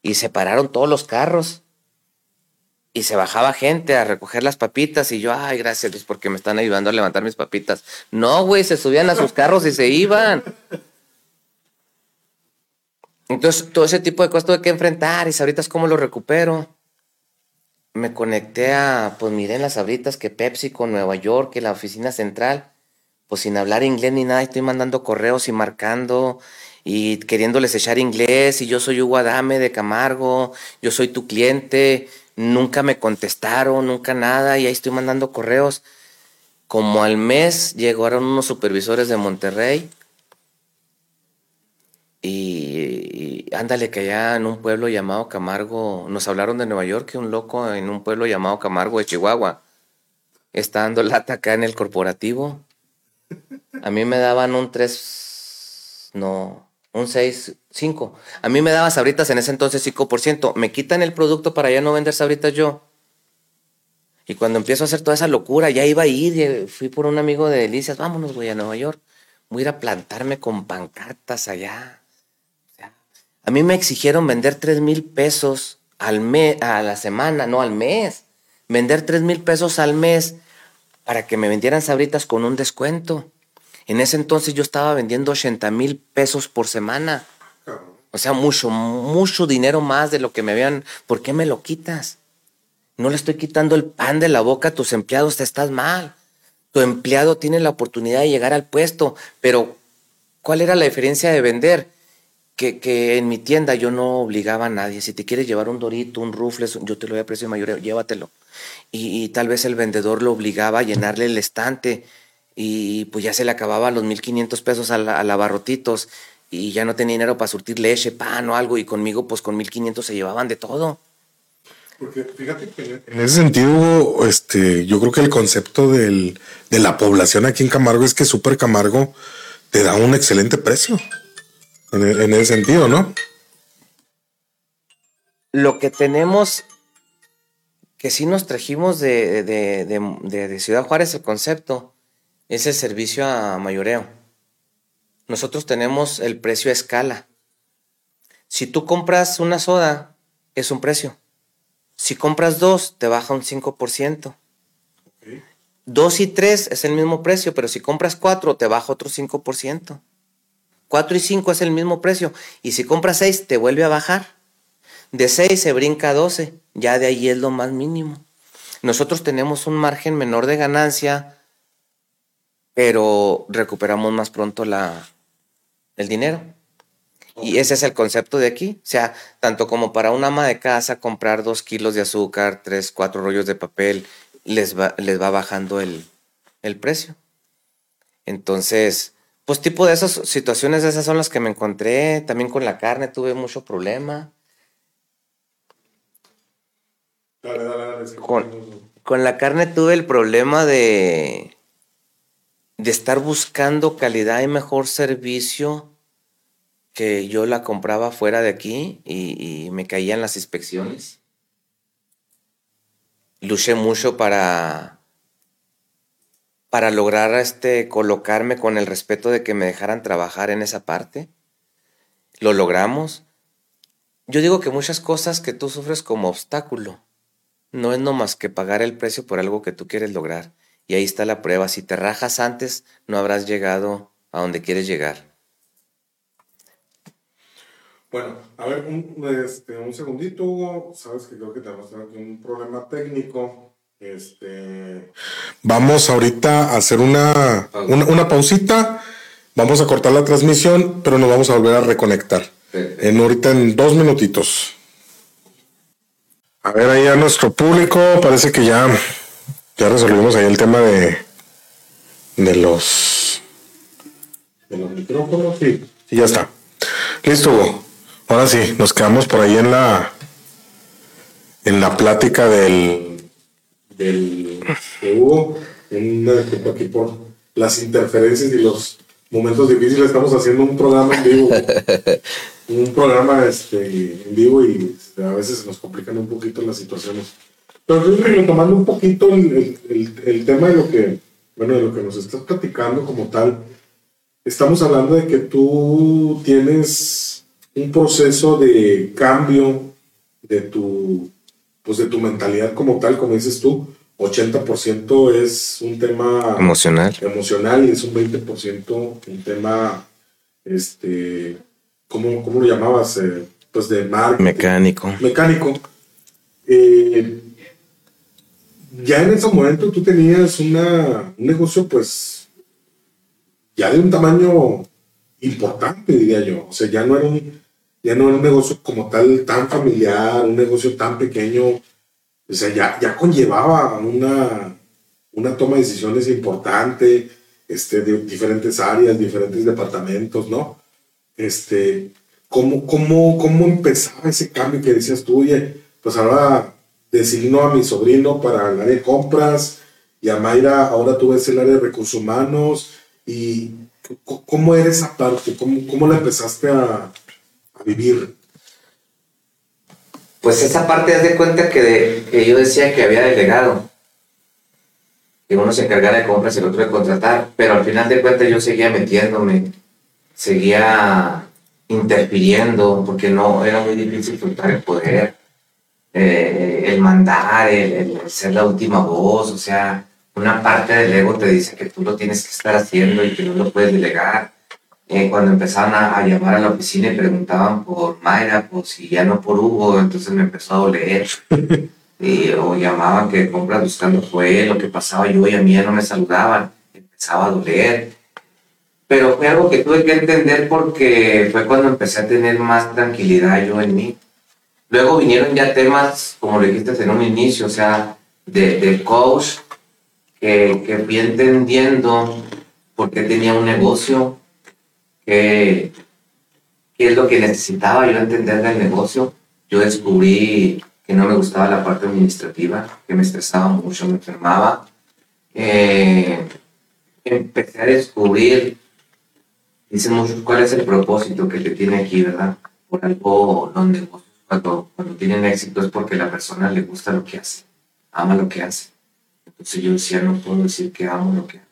y se pararon todos los carros y se bajaba gente a recoger las papitas y yo, ay, gracias Dios porque me están ayudando a levantar mis papitas. No, güey, se subían a sus carros y se iban. Entonces, todo ese tipo de cosas tuve que enfrentar y ahorita es cómo lo recupero me conecté a, pues miré en las abritas que Pepsi con Nueva York, que la oficina central, pues sin hablar inglés ni nada, estoy mandando correos y marcando y queriéndoles echar inglés y yo soy Hugo Adame de Camargo, yo soy tu cliente, nunca me contestaron, nunca nada y ahí estoy mandando correos. Como al mes llegaron unos supervisores de Monterrey y, ándale, que allá en un pueblo llamado Camargo, nos hablaron de Nueva York, que un loco en un pueblo llamado Camargo de Chihuahua está dando lata acá en el corporativo. A mí me daban un 3, no, un 6, 5. A mí me daban sabritas en ese entonces 5%. Me quitan el producto para ya no vender sabritas yo. Y cuando empiezo a hacer toda esa locura, ya iba a ir, fui por un amigo de Delicias, vámonos, güey, a Nueva York. Voy a ir a plantarme con pancartas allá a mí me exigieron vender 3 mil pesos al mes, a la semana, no al mes. Vender 3 mil pesos al mes para que me vendieran sabritas con un descuento. En ese entonces yo estaba vendiendo 80 mil pesos por semana. O sea, mucho, mucho dinero más de lo que me habían. ¿Por qué me lo quitas? No le estoy quitando el pan de la boca a tus empleados, te estás mal. Tu empleado tiene la oportunidad de llegar al puesto, pero ¿cuál era la diferencia de vender? Que, en mi tienda yo no obligaba a nadie. Si te quieres llevar un dorito, un rufles, yo te lo voy a precio mayor, llévatelo. Y, tal vez el vendedor lo obligaba a llenarle el estante y pues ya se le acababa los 1500 pesos a, la, y ya no tenía dinero para surtir leche, pan o algo y conmigo pues con 1500 se llevaban de todo. Porque fíjate que en ese sentido, este, yo creo que el concepto del, de la población aquí en Camargo es que Super Camargo te da un excelente precio en, ese sentido, ¿no? Lo que tenemos, que sí nos trajimos de, de, Ciudad Juárez el concepto, es el servicio a mayoreo. Nosotros tenemos el precio a escala. Si tú compras una soda, es un precio. Si compras dos, te baja un 5%. Dos y tres es el mismo precio, pero si compras cuatro, te baja otro 5%. 4 y 5 es el mismo precio. Y si compras 6, te vuelve a bajar. De 6 se brinca a 12. Ya de ahí es lo más mínimo. Nosotros tenemos un margen menor de ganancia, pero recuperamos más pronto la, el dinero. Y ese es el concepto de aquí. O sea, tanto como para una ama de casa comprar dos kilos de azúcar, tres, cuatro rollos de papel, les va, les va bajando el, el precio. Entonces, pues tipo de esas situaciones, esas son las que me encontré. También con la carne tuve mucho problema. con, la carne tuve el problema de, de estar buscando calidad y mejor servicio que yo la compraba fuera de aquí y, y me caían las inspecciones. Luché mucho para para lograr este, colocarme con el respeto de que me dejaran trabajar en esa parte. Lo logramos. Yo digo que muchas cosas que tú sufres como obstáculo no es nomás que pagar el precio por algo que tú quieres lograr. Y ahí está la prueba. Si te rajas antes, no habrás llegado a donde quieres llegar. Bueno, a ver, un, este, un segundito, Hugo. Sabes que creo que tenemos un problema técnico. Este, vamos ahorita a hacer una, una, una, pausita. Vamos a cortar la transmisión, pero nos vamos a volver a reconectar. En ahorita en dos minutitos. A ver, ahí a nuestro público, parece que ya, ya resolvimos ahí el tema de, de los, de los micrófonos. Sí, sí, ya está. Listo, Hugo. Ahora sí, nos quedamos por ahí en la en la plática del del que hubo en aquí por las interferencias y los momentos difíciles. Estamos haciendo un programa en vivo, [LAUGHS] un programa este, en vivo y a veces se nos complican un poquito las situaciones. Pero retomando un poquito el, el, el, tema de lo que, bueno, de lo que nos estás platicando como tal, estamos hablando de que tú tienes un proceso de cambio de tu, pues de tu mentalidad como tal, como dices tú, 80% es un tema emocional. emocional y es un 20% un tema, este, ¿cómo, cómo lo llamabas? Eh, pues de marketing. Mecánico. Mecánico. Eh, ya en ese momento tú tenías una, un negocio pues ya de un tamaño importante, diría yo. O sea, ya no era un, ya no era un negocio como tal tan familiar, un negocio tan pequeño. O sea, ya, ya conllevaba una, una toma de decisiones importante, este, de diferentes áreas, diferentes departamentos, ¿no? Este, ¿cómo, cómo, ¿Cómo empezaba ese cambio que decías tú, oye, pues ahora designo a mi sobrino para el área de compras y a Mayra ahora tú ves el área de recursos humanos y ¿cómo era esa parte? ¿Cómo, cómo la empezaste a, vivir? Pues esa parte, haz de cuenta que, yo decía que había delegado. Que uno se encargara de compras y el otro de contratar. Pero al final de cuentas yo seguía metiéndome. Seguía interfiriendo porque no era muy difícil soltar el poder. Eh, el mandar, el, el ser la última voz. O sea, una parte del ego te dice que tú lo tienes que estar haciendo y que no lo puedes delegar eh, cuando empezaban a, llamar a la oficina y preguntaban por Mayra, pues si ya no por Hugo, entonces me empezó a doler. [LAUGHS] y, o llamaban que compras buscando fue lo que pasaba yo y a mí ya no me saludaban, empezaba a doler. Pero fue algo que tuve que entender porque fue cuando empecé a tener más tranquilidad yo en mí. Luego vinieron ya temas, como le dijiste en un inicio, o sea, de, de coach, que, que fui entendiendo por qué tenía un negocio, qué, es lo que necesitaba yo entender del negocio. Yo descubrí que no me gustaba la parte administrativa, que me estresaba mucho, me enfermaba. Eh, empecé a descubrir, dicen muchos, cuál es el propósito que te tiene aquí, ¿verdad? Por algo los negocios cuando, cuando tienen éxito es porque la persona le gusta lo que hace, ama lo que hace. Entonces yo decía, no puedo decir que amo lo que hago.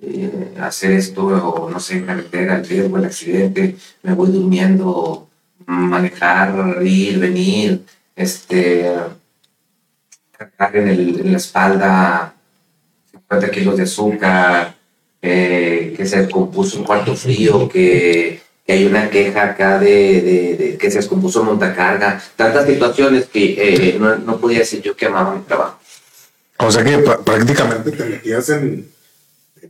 Eh, hacer esto, o no sé, en carretera, el riesgo, el accidente, me voy durmiendo, manejar, ir, venir, este, cargar en, el, la espalda 50 kilos de azúcar, eh, que se descompuso un cuarto frío, que, hay una queja acá de, que se descompuso montacarga, tantas situaciones que eh, no, no, podía decir yo que amaba mi trabajo. O sea que prácticamente te metías en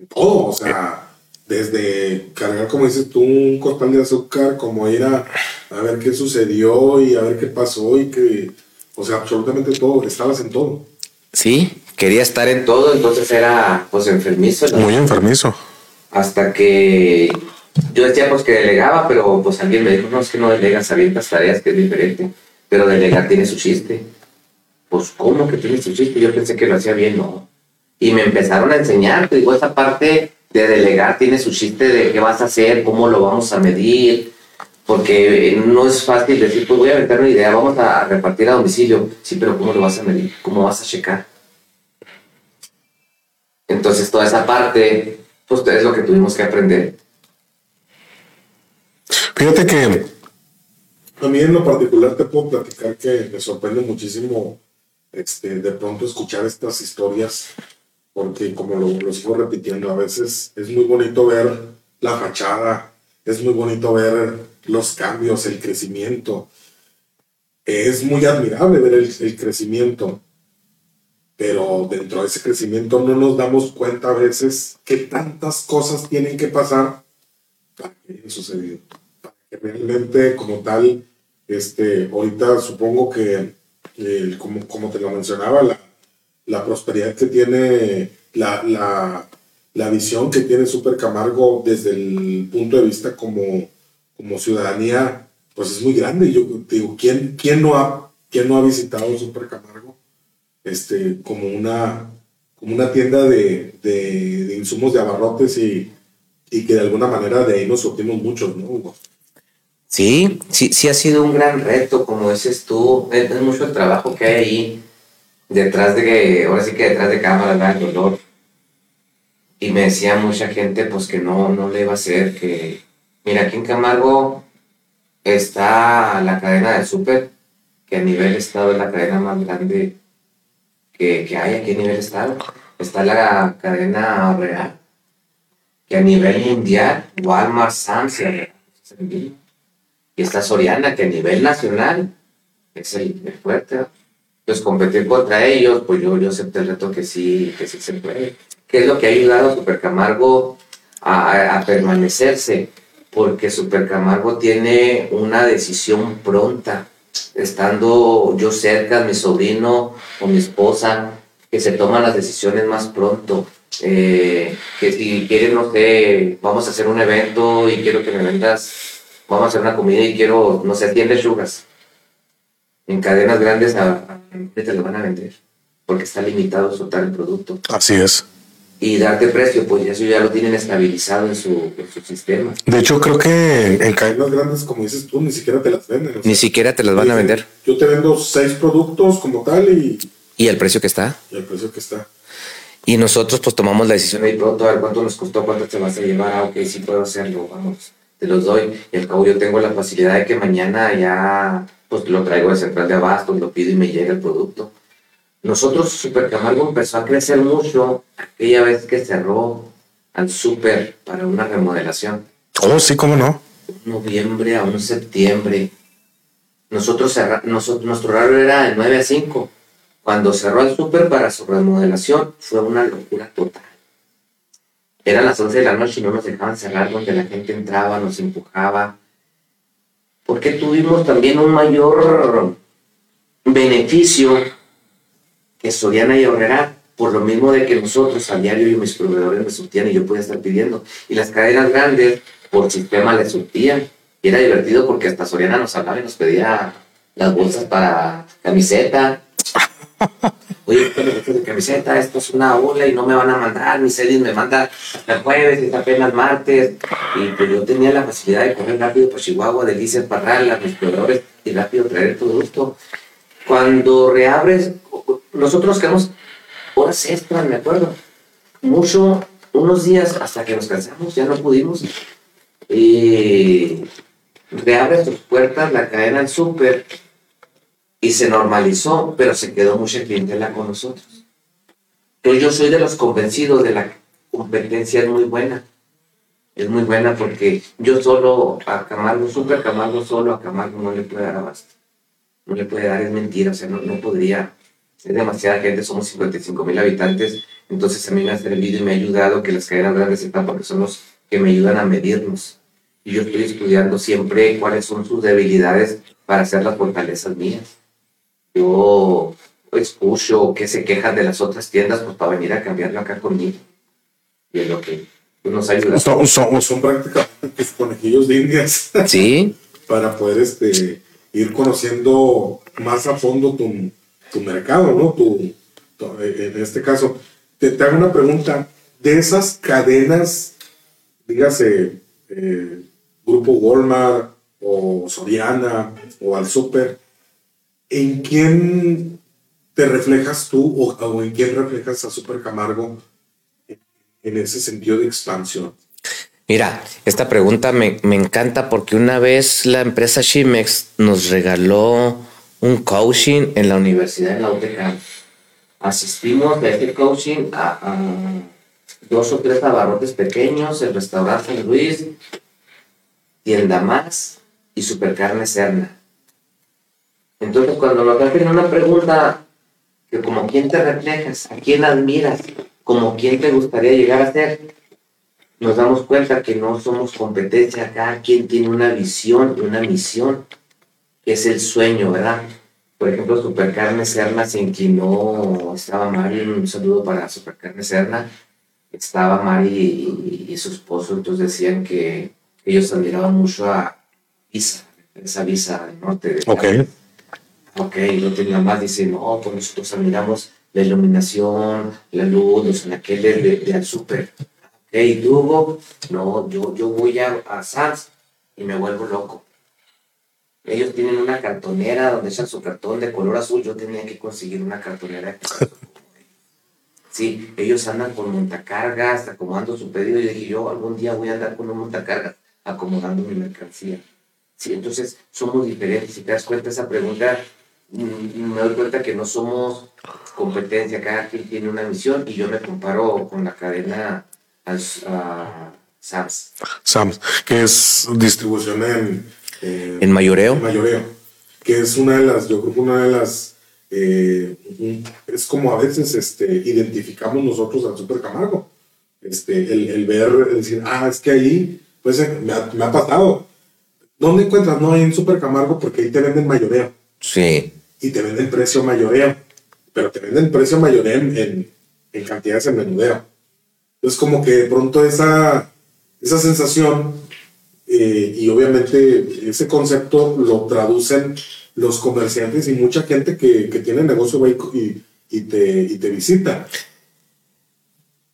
todo, o sea, desde cargar, como dices tú, un costal de azúcar, como ir a, ver qué sucedió y a ver qué pasó y que, o sea, absolutamente todo, estabas en todo. Sí, quería estar en todo, entonces era pues enfermizo. Muy enfermizo. Hasta que yo decía pues que delegaba, pero pues alguien me dijo, no, es que no delegas, avientas tareas, que es diferente, pero delegar tiene su chiste. Pues, ¿cómo que tiene su chiste? Yo pensé que lo hacía bien, no y me empezaron a enseñar, te digo, esa parte de delegar tiene su chiste de qué vas a hacer, cómo lo vamos a medir, porque no es fácil decir, pues voy a meter una idea, vamos a repartir a domicilio, sí, pero ¿cómo lo vas a medir? ¿Cómo vas a checar? Entonces toda esa parte, pues es lo que tuvimos que aprender. Fíjate que a mí en lo particular te puedo platicar que me sorprende muchísimo este, de pronto escuchar estas historias porque como lo, sigo repitiendo, a veces es muy bonito ver la fachada, es muy bonito ver los cambios, el crecimiento. Es muy admirable ver el, crecimiento, pero dentro de ese crecimiento no nos damos cuenta a veces que tantas cosas tienen que pasar para que haya sucedido. Para que realmente como tal, este, ahorita supongo que, como, como te lo mencionaba, la, la prosperidad que tiene la, la, la visión que tiene Super Camargo desde el punto de vista como, como ciudadanía, pues es muy grande. Yo digo, ¿quién, quién, no, ha, quién no ha visitado Super Camargo este, como, una, como una tienda de, de, insumos de abarrotes y, y, que de alguna manera de ahí nos obtuvimos muchos, ¿no, Hugo? Sí, sí, sí ha sido un gran reto, como dices tú, es, mucho el trabajo que hay ahí detrás de, que ahora sí que detrás de cámara, el dolor, y me decía mucha gente pues que no, no le iba a hacer, que mira, aquí en Camargo está la cadena del súper, que a nivel estado es la cadena más grande que, que, hay aquí a nivel estado. Está la cadena real, que a nivel mundial, Walmart, Sam's y está Soriana, que a nivel nacional es el, fuerte. Pues competir contra ellos, pues yo, yo acepté el reto que sí, que sí se puede que es lo que ha ayudado a Super Camargo a, permanecerse, porque Super Camargo tiene una decisión pronta, estando yo cerca, mi sobrino o mi esposa, que se toman las decisiones más pronto. Eh, que si quieren, no sé, vamos a hacer un evento y quiero que me vendas, vamos a hacer una comida y quiero, no sé, 100 lechugas. En cadenas grandes a, a te lo van a vender, porque está limitado soltar el producto. Así es y darte precio, pues eso ya lo tienen estabilizado en su, su sistema. De hecho, creo que en cadenas grandes, como dices tú, ni siquiera te las venden. ni siquiera te las van a vender. Yo te vendo seis productos como tal y... ¿Y el precio que está? Y el precio que está. Y nosotros pues tomamos la decisión ahí pronto, a ver cuánto nos costó, cuánto te vas a llevar, ah, ok, sí puedo hacerlo, vamos, te los doy. Y al cabo yo tengo la facilidad de que mañana ya pues lo traigo de central de abasto, lo pido y me llega el producto. Nosotros, Super Camargo empezó a crecer mucho aquella vez que cerró al Super para una remodelación. Oh, sí, cómo no. Un noviembre a un septiembre. Nosotros, nosotros nuestro horario era de 9 a 5. Cuando cerró el Super para su remodelación, fue una locura total. Eran las 11 de la noche y no nos dejaban cerrar donde la gente entraba, nos empujaba. Porque tuvimos también un mayor beneficio que Soriana y Horrera, por lo mismo de que nosotros a diario y mis proveedores me surtían y yo podía estar pidiendo. Y las cadenas grandes, por sistema, les surtían. Y era divertido porque hasta Soriana nos hablaba y nos pedía las bolsas para camiseta. [LAUGHS] Oye, ¿qué de camiseta? Esto es una ola y no me van a mandar. Mi Cedis me manda el jueves, es apenas martes. Y pues yo tenía la facilidad de correr rápido por Chihuahua, Delicias, Parral, a mis proveedores y rápido traer todo esto. Cuando reabres, nosotros quedamos horas extras, me acuerdo. Mucho, unos días hasta que nos cansamos, ya no pudimos. Y reabre sus puertas la cadena del súper y se normalizó, pero se quedó mucha clientela con nosotros. Entonces yo soy de los convencidos de la competencia es muy buena. Es muy buena porque yo solo a Camargo, Super Camargo, solo a Camargo no le puede dar abasto. No le puede dar, es mentira, o sea, no, no podría es demasiada gente, somos 55 mil habitantes, entonces a mí me ha servido y me ha ayudado que las cadenas grandes sepan porque son los que me ayudan a medirnos. Y yo estoy estudiando siempre cuáles son sus debilidades para hacer las fortalezas mías. Yo escucho que se quejan de las otras tiendas pues para venir a cambiarlo acá conmigo. Y es lo que nos ayuda. Son, son, son prácticamente conejillos de indias. Sí. [LAUGHS] para poder este, ir conociendo más a fondo tu, tu mercado, ¿no? Tu, en este caso, te, te, hago una pregunta. De esas cadenas, dígase, eh, Grupo Walmart o Soriana o al Super, ¿en quién te reflejas tú o, en quién reflejas a Super Camargo en ese sentido de expansión? Mira, esta pregunta me, me, encanta porque una vez la empresa Shimex nos regaló un coaching en la universidad de la UTK. Asistimos de este coaching a, dos o tres abarrotes pequeños, el restaurante Luis, Tienda Más y Supercarne Serna. Entonces, cuando nos hacen una pregunta, que como quién te reflejas, a quién admiras, como quién te gustaría llegar a ser, nos damos cuenta que no somos competencia, cada quien tiene una visión y una misión, que es el sueño, ¿verdad? Por ejemplo, Supercarne Serna se inclinó, estaba Mari, un saludo para Supercarne Serna, estaba Mari y, su esposo, entonces decían que ellos admiraban mucho a Visa, esa Visa del norte. De ok. Ok, lo tenía más, dice, no, pues nosotros admiramos la iluminación, la luz, los anaqueles de, de al super. Ok, tú, no, yo, yo voy a, a Sans y me vuelvo loco. Ellos tienen una cartonera donde echan su cartón de color azul. Yo tenía que conseguir una cartonera. Sí, ellos andan con montacargas, acomodando su pedido. Y dije, yo algún día voy a andar con un montacargas, acomodando mi mercancía. Sí, entonces somos diferentes. Si te das cuenta esa pregunta, me doy cuenta que no somos competencia. Cada quien tiene una misión y yo me comparo con la cadena uh, SAMS. SAMS, que es distribución en eh, ¿En mayoreo? En mayoreo. Que es una de las, yo creo que una de las, eh, es como a veces este, identificamos nosotros al Super Camargo. Este, el, el ver, el decir, ah, es que ahí, pues eh, me ha, me ha pasado. ¿Dónde encuentras? No, hay en Super Camargo porque ahí te venden mayoreo. Sí. Y te venden precio mayoreo. Pero te venden precio mayoreo en, en, cantidades en menudeo. Entonces, como que de pronto esa, esa sensación eh, y obviamente ese concepto lo traducen los comerciantes y mucha gente que, que tiene negocio y, y, te, y te visita.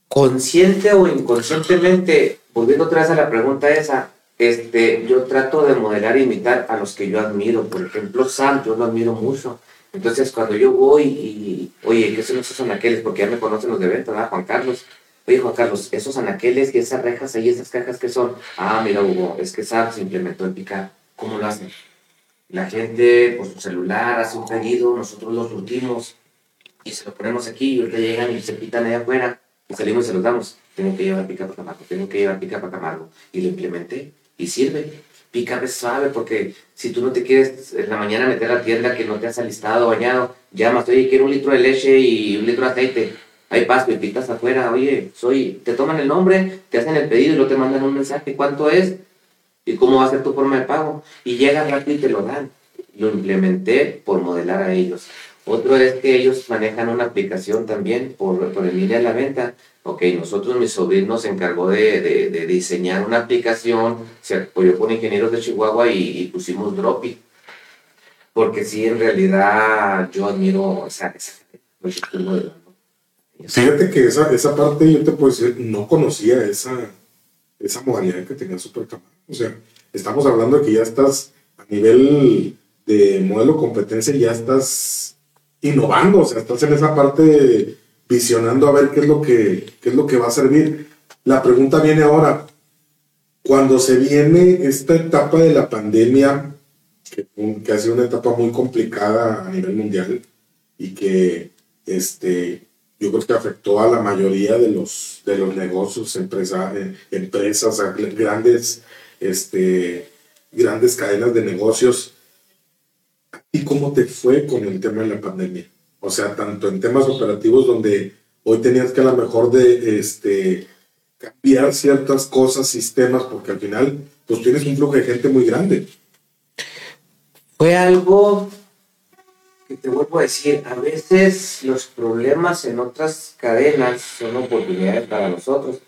Consciente o inconscientemente, volviendo otra vez a la pregunta esa, este, yo trato de modelar e imitar a los que yo admiro. Por ejemplo, Sam, yo lo admiro mucho. Entonces, cuando yo voy y, oye, ¿qué son esos aquellos? Porque ya me conocen los de venta, ¿verdad? Juan Carlos. Oye, Juan Carlos, esos anaqueles y esas rejas ahí, esas cajas que son. Ah, mira, Hugo, es que se implementó en picar. ¿Cómo lo hacen? La gente por su celular hace un pedido, nosotros los surtimos y se lo ponemos aquí y ahorita llegan y se pitan allá afuera y salimos y se los damos. Tengo que llevar pica para Camargo, tengo que llevar pica para Camargo. Y lo implementé y sirve. Pica es suave porque si tú no te quieres en la mañana meter a la tienda que no te has alistado, bañado, llamas, oye, quiero un litro de leche y un litro de aceite hay paso y picas afuera, oye, soy, te toman el nombre, te hacen el pedido y luego te mandan un mensaje, ¿cuánto es? ¿Y cómo va a ser tu forma de pago? Y llega rápido y te lo dan. Lo implementé por modelar a ellos. Otro es que ellos manejan una aplicación también por, por el línea de la venta. Ok, nosotros, mi sobrino se encargó de, diseñar una aplicación, se apoyó con ingenieros de Chihuahua y, pusimos Dropi. Porque sí, en realidad yo admiro esa, Fíjate que esa, esa parte yo te puedo decir, no conocía esa, esa modalidad que tenía Supercamaro. O sea, estamos hablando de que ya estás a nivel de modelo competencia, ya estás innovando, o sea, estás en esa parte visionando a ver qué es lo que, qué es lo que va a servir. La pregunta viene ahora, cuando se viene esta etapa de la pandemia, que, ha sido una etapa muy complicada a nivel mundial y que este, yo creo que afectó a la mayoría de los, de los negocios, eh, empresas, grandes, este, grandes cadenas de negocios. ¿Y cómo te fue con el tema de la pandemia? O sea, tanto en temas operativos donde hoy tenías que a lo mejor de este, cambiar ciertas cosas, sistemas, porque al final pues tienes un flujo de gente muy grande. Fue algo que te vuelvo a decir, a veces los problemas en otras cadenas son oportunidades para nosotros.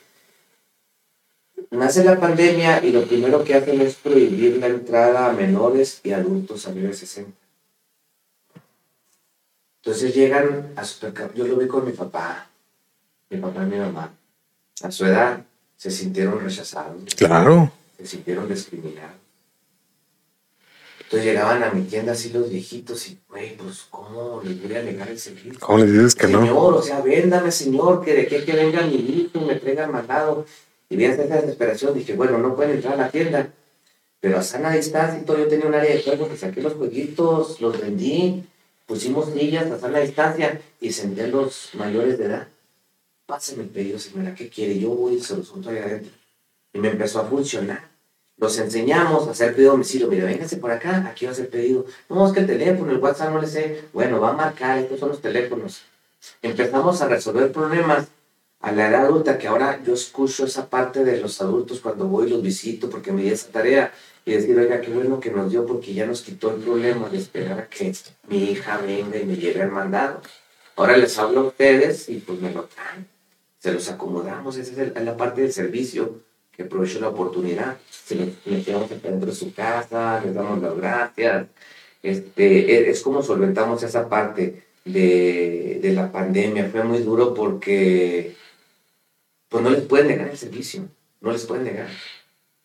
Nace la pandemia y lo primero que hacen es prohibir la entrada a menores y adultos a nivel 60. Entonces llegan a supermercado. Yo lo vi con mi papá, mi papá y mi mamá. A su edad se sintieron rechazados. Claro. Se sintieron discriminados entonces llegaban a mi tienda así los viejitos y, güey, pues, ¿cómo les voy a negar el servicio? ¿Cómo les dices que no? Señor, o sea, véndame, señor, que de aquí que venga mi hijo y me traiga mandado. Y vi esa desesperación, dije, bueno, no pueden entrar a la tienda. Pero a sana distancia y todo, yo tenía un área de juego que saqué los jueguitos, los vendí, pusimos sillas a sana distancia y senté a los mayores de edad. Páseme el pedido, señora, ¿qué quiere? Yo voy y se lo suelto ahí adentro. Y me empezó a funcionar Los enseñamos a hacer pedido a domicilio. Mire, véngase por acá, aquí va a hacer pedido. No, es que el teléfono, el WhatsApp no le sé. Bueno, va a marcar, estos son los teléfonos. Empezamos a resolver problemas a la edad adulta, que ahora yo escucho esa parte de los adultos cuando voy y los visito porque me di esa tarea y decir, oiga, qué bueno que nos dio porque ya nos quitó el problema de esperar a que mi hija venga y me lleve al mandado. Ahora les hablo a ustedes y pues me lo traen. Se los acomodamos, esa es, la parte del servicio que aprovecho la oportunidad. Se los metemos dentro de su casa, les damos las gracias. Este, e, es como solventamos esa parte de, de la pandemia. Fue muy duro porque pues no les pueden negar el servicio, no les pueden negar.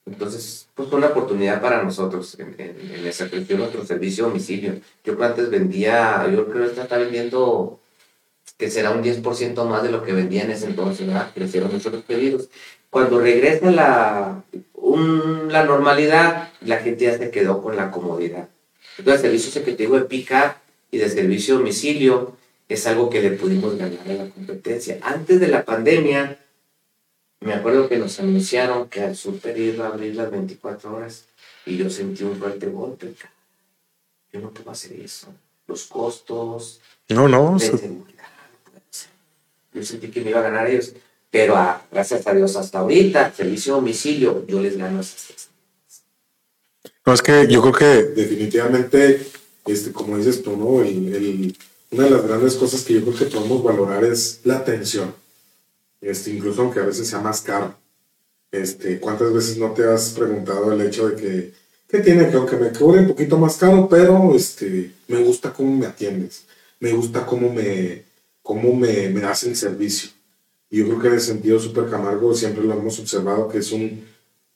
Entonces, pues fue una oportunidad para nosotros en, en, esa cuestión, nuestro servicio domicilio. Yo antes vendía, yo creo que está vendiendo que será un 10% más de lo que vendía en ese entonces, ¿verdad? Crecieron nuestros pedidos. Cuando regresa la, la normalidad, la gente ya se quedó con la comodidad. Entonces, el servicio que te digo de pick-up y de servicio domicilio es algo que le pudimos ganar a la competencia. Antes de la pandemia, me acuerdo que nos anunciaron que al super iba a abrir las 24 horas y yo sentí un fuerte golpe. Yo no puedo hacer eso. Los costos. No, no. Yo sentí que me iba a ganar ellos. Pero ah, gracias a Dios, hasta ahorita, servicio a domicilio, yo les gano esas No, es que yo creo que definitivamente, este, como dices tú, ¿no? una de las grandes cosas que yo creo que podemos valorar es la atención este, incluso aunque a veces sea más caro. Este, ¿Cuántas veces no te has preguntado el hecho de que, ¿qué tiene que aunque me cobre un poquito más caro, pero este, me gusta cómo me atiendes, me gusta cómo me, cómo me, me hacen servicio? Yo creo que en el sentido Super Camargo siempre lo hemos observado que es un,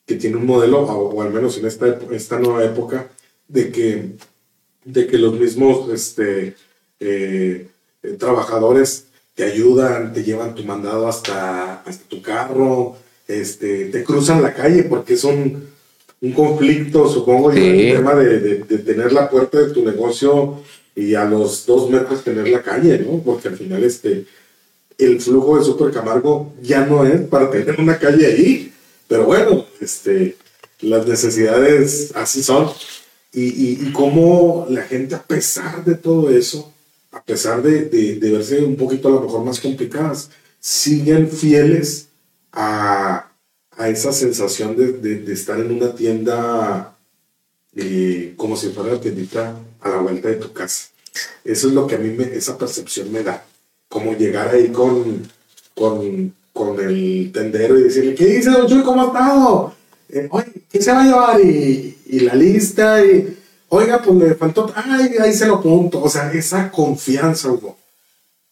que tiene un modelo, o, al menos en esta, esta nueva época, de que, de que los mismos este, eh, trabajadores te ayudan, te llevan tu mandado hasta, hasta tu carro, este, te cruzan la calle porque es un, un conflicto, supongo, el tema de, de, tener la puerta de tu negocio y a los dos metros tener la calle, ¿no? Porque al final este, el flujo de Super Camargo ya no es para tener una calle ahí, pero bueno, este, las necesidades así son. Y, y, y cómo la gente, a pesar de todo eso, a pesar de, de, verse un poquito a lo mejor más complicadas, siguen fieles a, a esa sensación de, de, estar en una tienda eh, como si fuera la tiendita a la vuelta de tu casa. Eso es lo que a mí me, esa percepción me da. Como llegar ahí con, con, con el tendero y decirle, ¿qué dice Don Chuy? ¿Cómo ha estado? Eh, ¿qué se va a llevar? Y, y la lista y Oiga, pues me faltó, ay, ahí se lo punto. O sea, esa confianza, Hugo.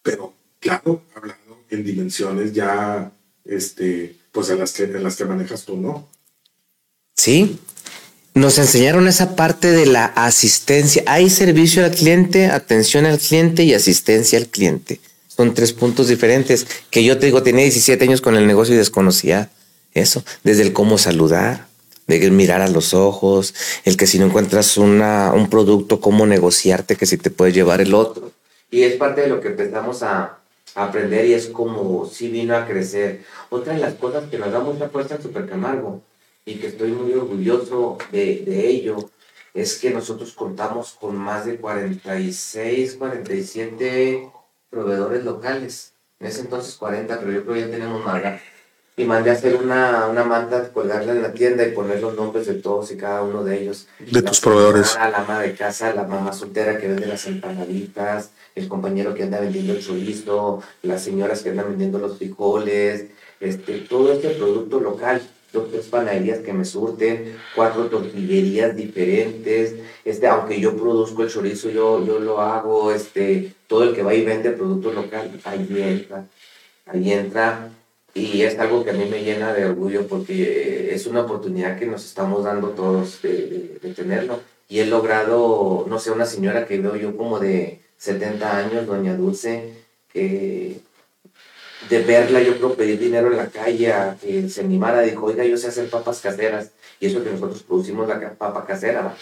Pero, claro, hablando en dimensiones ya, este, pues en las que, en las que manejas tú, ¿no? Sí. Nos enseñaron esa parte de la asistencia. Hay servicio al cliente, atención al cliente y asistencia al cliente. Son tres puntos diferentes que yo te digo, tenía 17 años con el negocio y desconocía eso. Desde el cómo saludar, de mirar a los ojos, el que si no encuentras una, un producto, cómo negociarte, que si te puede llevar el otro. Y es parte de lo que empezamos a, aprender y es como si vino a crecer. Otra de las cosas que nos da mucha fuerza en Super Camargo y que estoy muy orgulloso de, de ello es que nosotros contamos con más de 46, 47 proveedores locales. En ese entonces 40, pero yo creo que ya tenemos más y mandé a hacer una, una manta, colgarla en la tienda y poner los nombres de todos y cada uno de ellos. De tus proveedores. La ama de casa, la mamá soltera que vende las empanaditas, el compañero que anda vendiendo el chorizo, las señoras que andan vendiendo los frijoles, este, todo este producto local. Dos, tres panaderías que me surten, cuatro tortillerías diferentes, este, aunque yo produzco el chorizo, yo, yo lo hago, este, todo el que va y vende producto local, ahí entra, ahí entra y es algo que a mí me llena de orgullo porque es una oportunidad que nos estamos dando todos de, tenerlo. Y he logrado, no sé, una señora que veo yo como de 70 años, doña Dulce, que de verla yo creo pedir dinero en la calle, que se animara, dijo, oiga, yo sé hacer papas caseras. Y eso que nosotros producimos la papa casera.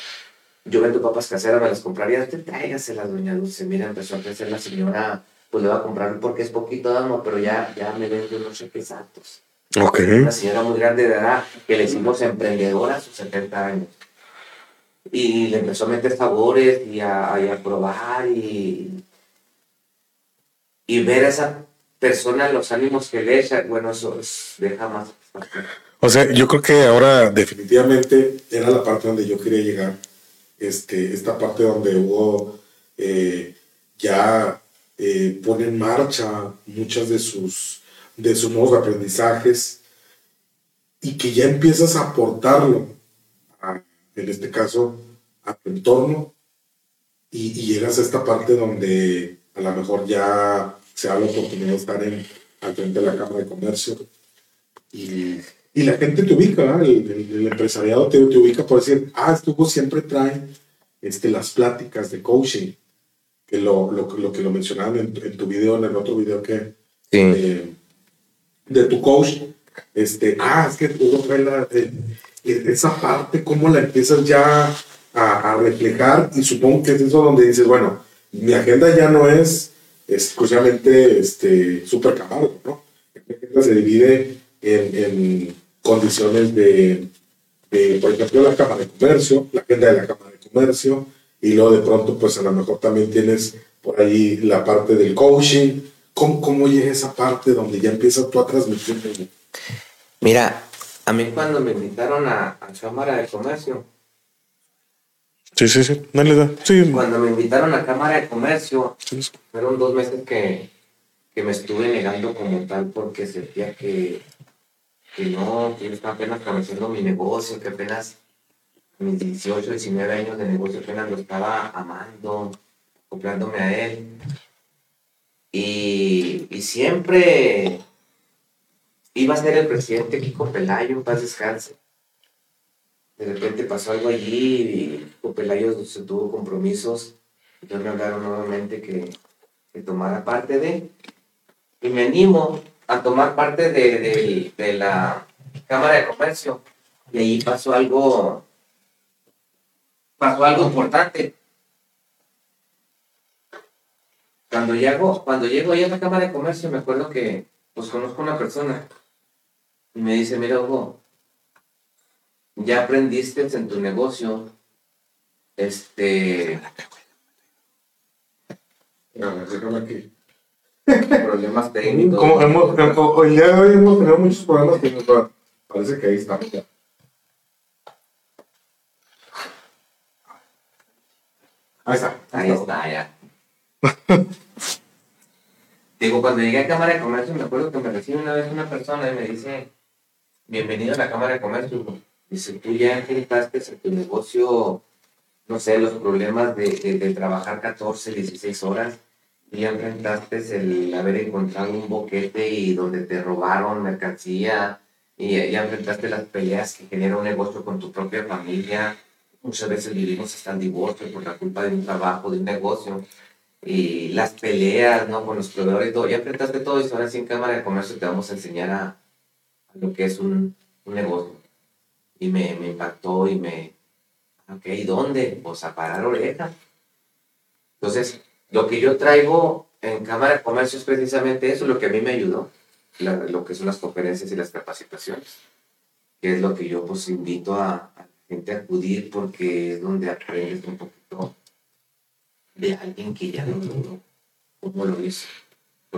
Yo vendo papas caseras, me las compraría, usted tráigaselas, doña Dulce. Mira, empezó a crecer la señora pues le va a comprar porque es poquito, dama, pero ya, ya me vende unos cheques altos. Una señora muy grande de edad que le hicimos emprendedora a sus 70 años. Y le empezó a meter sabores y a, probar y, y ver a esa persona los ánimos que le echa, bueno, eso deja más. O sea, yo creo que ahora definitivamente era la parte donde yo quería llegar. Este, esta parte donde hubo eh, ya eh, pone en marcha muchas de sus, de sus nuevos aprendizajes y que ya empiezas a aportarlo, en este caso, a tu entorno y, llegas a esta parte donde a lo mejor ya se da la oportunidad de estar en, al frente de la Cámara de Comercio y, y la gente te ubica, el, empresariado te, te, ubica por decir, ah, estuvo siempre trae este, las pláticas de coaching que lo, lo, lo que lo mencionaban en, tu video, en el otro video que de, tu coach, este, ah, es que tú la, esa parte, cómo la empiezas ya a, a, reflejar y supongo que es eso donde dices, bueno, mi agenda ya no es exclusivamente este, súper camargo, ¿no? Mi agenda se divide en, en condiciones de, de, por ejemplo, la Cámara de Comercio, la agenda de la Cámara de Comercio, y luego de pronto pues a lo mejor también tienes por ahí la parte del coaching. ¿Cómo, cómo llega esa parte donde ya empiezas tú a transmitir? Mira, a mí cuando me invitaron a, a Cámara de Comercio. Sí, sí, sí, no le da. Cuando me invitaron a Cámara de Comercio, fueron dos meses que, que, me estuve negando como tal porque sentía que, que no, que yo estaba apenas conociendo mi negocio, que apenas mis 18, 19 años de negocio apenas lo estaba amando, comprándome a él. Y, siempre iba a ser el presidente Kiko Pelayo, paz descanse. De repente pasó algo allí y Kiko Pelayo se tuvo compromisos. Entonces me hablaron nuevamente que, tomara parte de. Y me animo a tomar parte de, de la Cámara de Comercio. Y ahí pasó algo pasó algo importante. Cuando llego, cuando llego ahí a la Cámara de Comercio, me acuerdo que pues conozco a una persona y me dice, mira Hugo, ya aprendiste en tu negocio, este... [LAUGHS] problemas técnicos. Como hemos, hoy hemos tenido muchos problemas técnicos, parece que ahí está. Ahí está. Ahí está, ya. [LAUGHS] Digo, cuando llegué a Cámara de Comercio, me acuerdo que me recibe una vez una persona y me dice, bienvenido a la Cámara de Comercio. Dice, tú ya enfrentaste en tu negocio, no sé, los problemas de, de, trabajar 14, 16 horas. Y ya enfrentaste el haber encontrado un boquete y donde te robaron mercancía. Y ya enfrentaste las peleas que genera un negocio con tu propia familia Muchas veces vivimos hasta el divorcio por la culpa de un trabajo, de un negocio. Y las peleas, ¿no? Con los proveedores, todo. Ya enfrentaste todo y ahora sí en Cámara de Comercio te vamos a enseñar a, lo que es un, un negocio. Y me, me, impactó y me... Ok, ¿dónde? Pues a parar oreja. Entonces, lo que yo traigo en Cámara de Comercio es precisamente eso, lo que a mí me ayudó, lo que son las conferencias y las capacitaciones, que es lo que yo pues invito a, gente acudir porque es donde aprendes un poquito de alguien que ya lo logró, como lo hizo.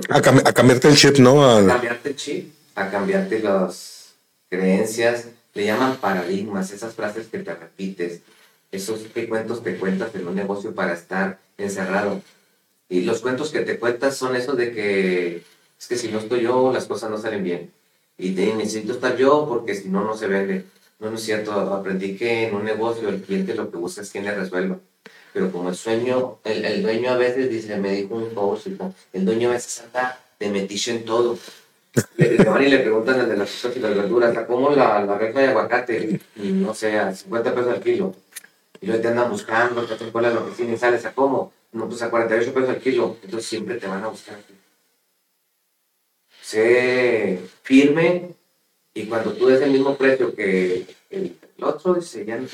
A, cambiarte el chip, ¿no? A... cambiarte el chip, a cambiarte las creencias, le llaman paradigmas, esas frases que te repites, esos que cuentos te cuentas en un negocio para estar encerrado. Y los cuentos que te cuentas son esos de que es que si no estoy yo, las cosas no salen bien. Y necesito estar yo porque si no, no se vende. No, no es cierto, aprendí que en un negocio el cliente lo que busca es quien le resuelva. Pero como el sueño, el, el dueño a veces dice, me dijo un coach, el dueño a veces anda de metiche en todo. Le, van y le preguntan al de las frutas y las verduras, ¿cómo la, la de aguacate? Y no sé, a 50 pesos al kilo. Y luego te andan buscando, te hacen cola a la oficina y sales a cómo. No, pues a 48 pesos al kilo. Entonces siempre te van a buscar. Sé firme y cuando tú des el mismo precio que el, otro, dice, ya no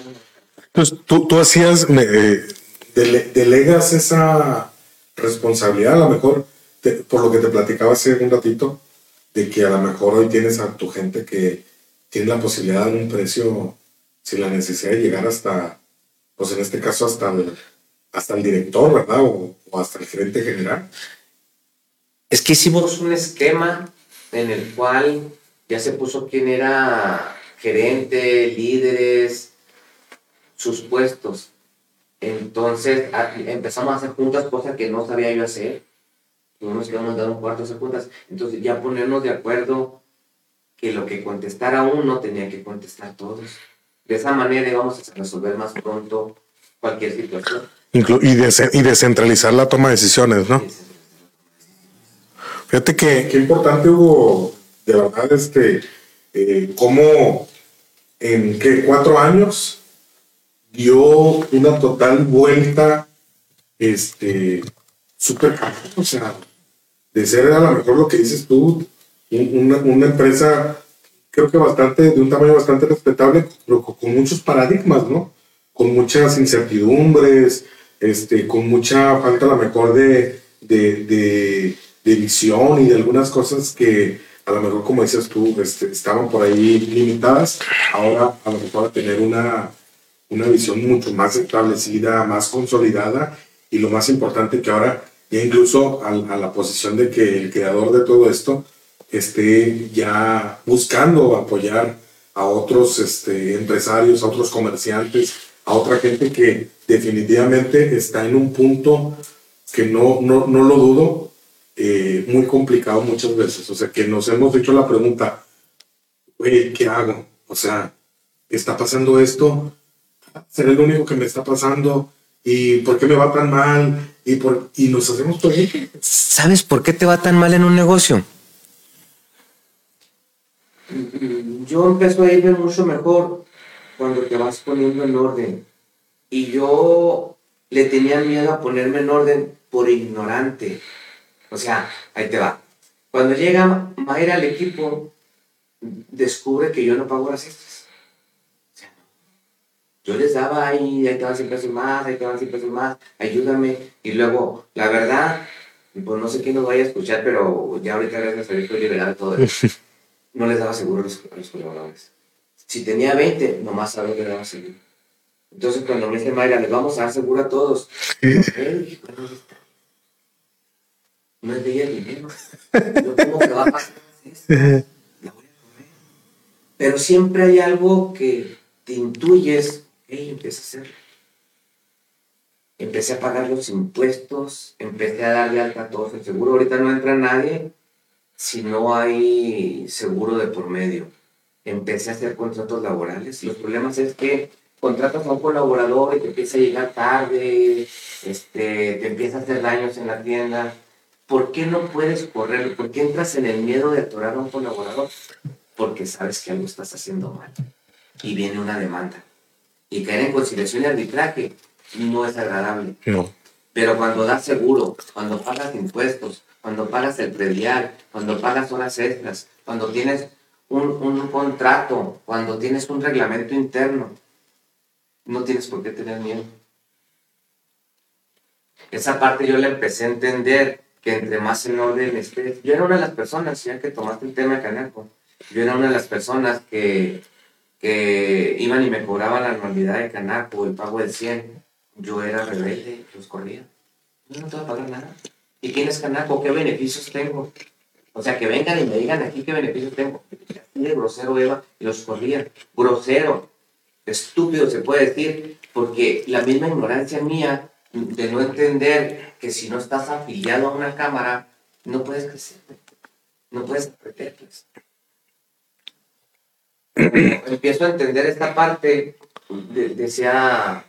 Entonces, tú, tú hacías, eh, delegas esa responsabilidad, a lo mejor, por lo que te platicaba hace un ratito, de que a lo mejor hoy tienes a tu gente que tiene la posibilidad de un precio sin la necesidad de llegar hasta, pues en este caso hasta el, hasta el director, ¿verdad? O, o hasta el gerente general. Es que hicimos un esquema en el cual ya se puso quién era gerente, líderes, sus puestos. Entonces empezamos a hacer juntas, cosas que no sabía yo hacer. Nos quedamos dando un cuarto a hacer juntas. Entonces ya ponernos de acuerdo que lo que contestara uno tenía que contestar todos. De esa manera íbamos a resolver más pronto cualquier situación. y, y descentralizar la toma de decisiones, ¿no? Fíjate que qué importante hubo, de verdad, este, eh, cómo en que cuatro años dio una total vuelta, este, súper, o sea, de ser a lo mejor lo que dices tú, una, una, empresa, creo que bastante, de un tamaño bastante respetable, pero con muchos paradigmas, ¿no? Con muchas incertidumbres, este, con mucha falta a lo mejor de, de, de visión y de algunas cosas que a lo mejor, como decías tú, este, estaban por ahí limitadas, ahora a lo mejor a tener una, una visión mucho más establecida, más consolidada. Y lo más importante que ahora ya incluso a, la posición de que el creador de todo esto esté ya buscando apoyar a otros este, empresarios, a otros comerciantes, a otra gente que definitivamente está en un punto que no, no, no lo dudo, eh, muy complicado muchas veces. O sea, que nos hemos hecho la pregunta, oye, ¿qué hago? O sea, ¿está pasando esto? ¿Será el único que me está pasando? ¿Y por qué me va tan mal? Y, por, y nos hacemos todo ¿Sabes por qué te va tan mal en un negocio? Yo empiezo a irme mucho mejor cuando te vas poniendo en orden. Y yo le tenía miedo a ponerme en orden por ignorante. O sea, ahí te va. Cuando llega Mayra al equipo, descubre que yo no pago las extras. O sea, yo les daba ahí, ahí te van 100 pesos más, ahí te van 100 pesos más, ayúdame. Y luego, la verdad, pues no sé quién nos vaya a escuchar, pero ya ahorita gracias a Dios estoy liberado todo eso. [LAUGHS] No les daba seguro a los, colaboradores. Si tenía 20, nomás sabía que le daba seguro. Entonces, cuando me dice Mayra, les vamos a dar seguro a todos no es de ella el dinero. ¿Cómo se va a pasar La voy a comer. Pero siempre hay algo que te intuyes, hey, empieza a hacerlo. Empecé a pagar los impuestos, empecé a darle alta a todos el seguro. Ahorita no entra nadie si no hay seguro de por medio. Empecé a hacer contratos laborales. Los problemas es que contratas a un colaborador y te empieza a llegar tarde, este, te empieza a hacer daños en la tienda ¿por qué no puedes correr? ¿Por qué entras en el miedo de atorar a un colaborador? Porque sabes que algo estás haciendo mal y viene una demanda. Y caer en conciliación y arbitraje no es agradable. No. Pero cuando das seguro, cuando pagas impuestos, cuando pagas el predial, cuando pagas horas extras, cuando tienes un, un contrato, cuando tienes un reglamento interno, no tienes por qué tener miedo. Esa parte yo la empecé a entender que entre más en orden estés. Yo era una de las personas, ya que tomaste el tema de Canaco, yo era una de las personas que, que iban y me cobraban la anualidad de Canaco, el pago del 100. Yo era rebelde, los corría. Yo no te voy a pagar nada. ¿Y quién es Canaco? ¿Qué beneficios tengo? O sea, que vengan y me digan aquí qué beneficios tengo. de grosero, Eva, y los corría. Grosero, estúpido se puede decir, porque la misma ignorancia mía de no entender que si no estás afiliado a una cámara, no puedes crecer, no puedes aprenderles. Empiezo a entender esta parte, decía,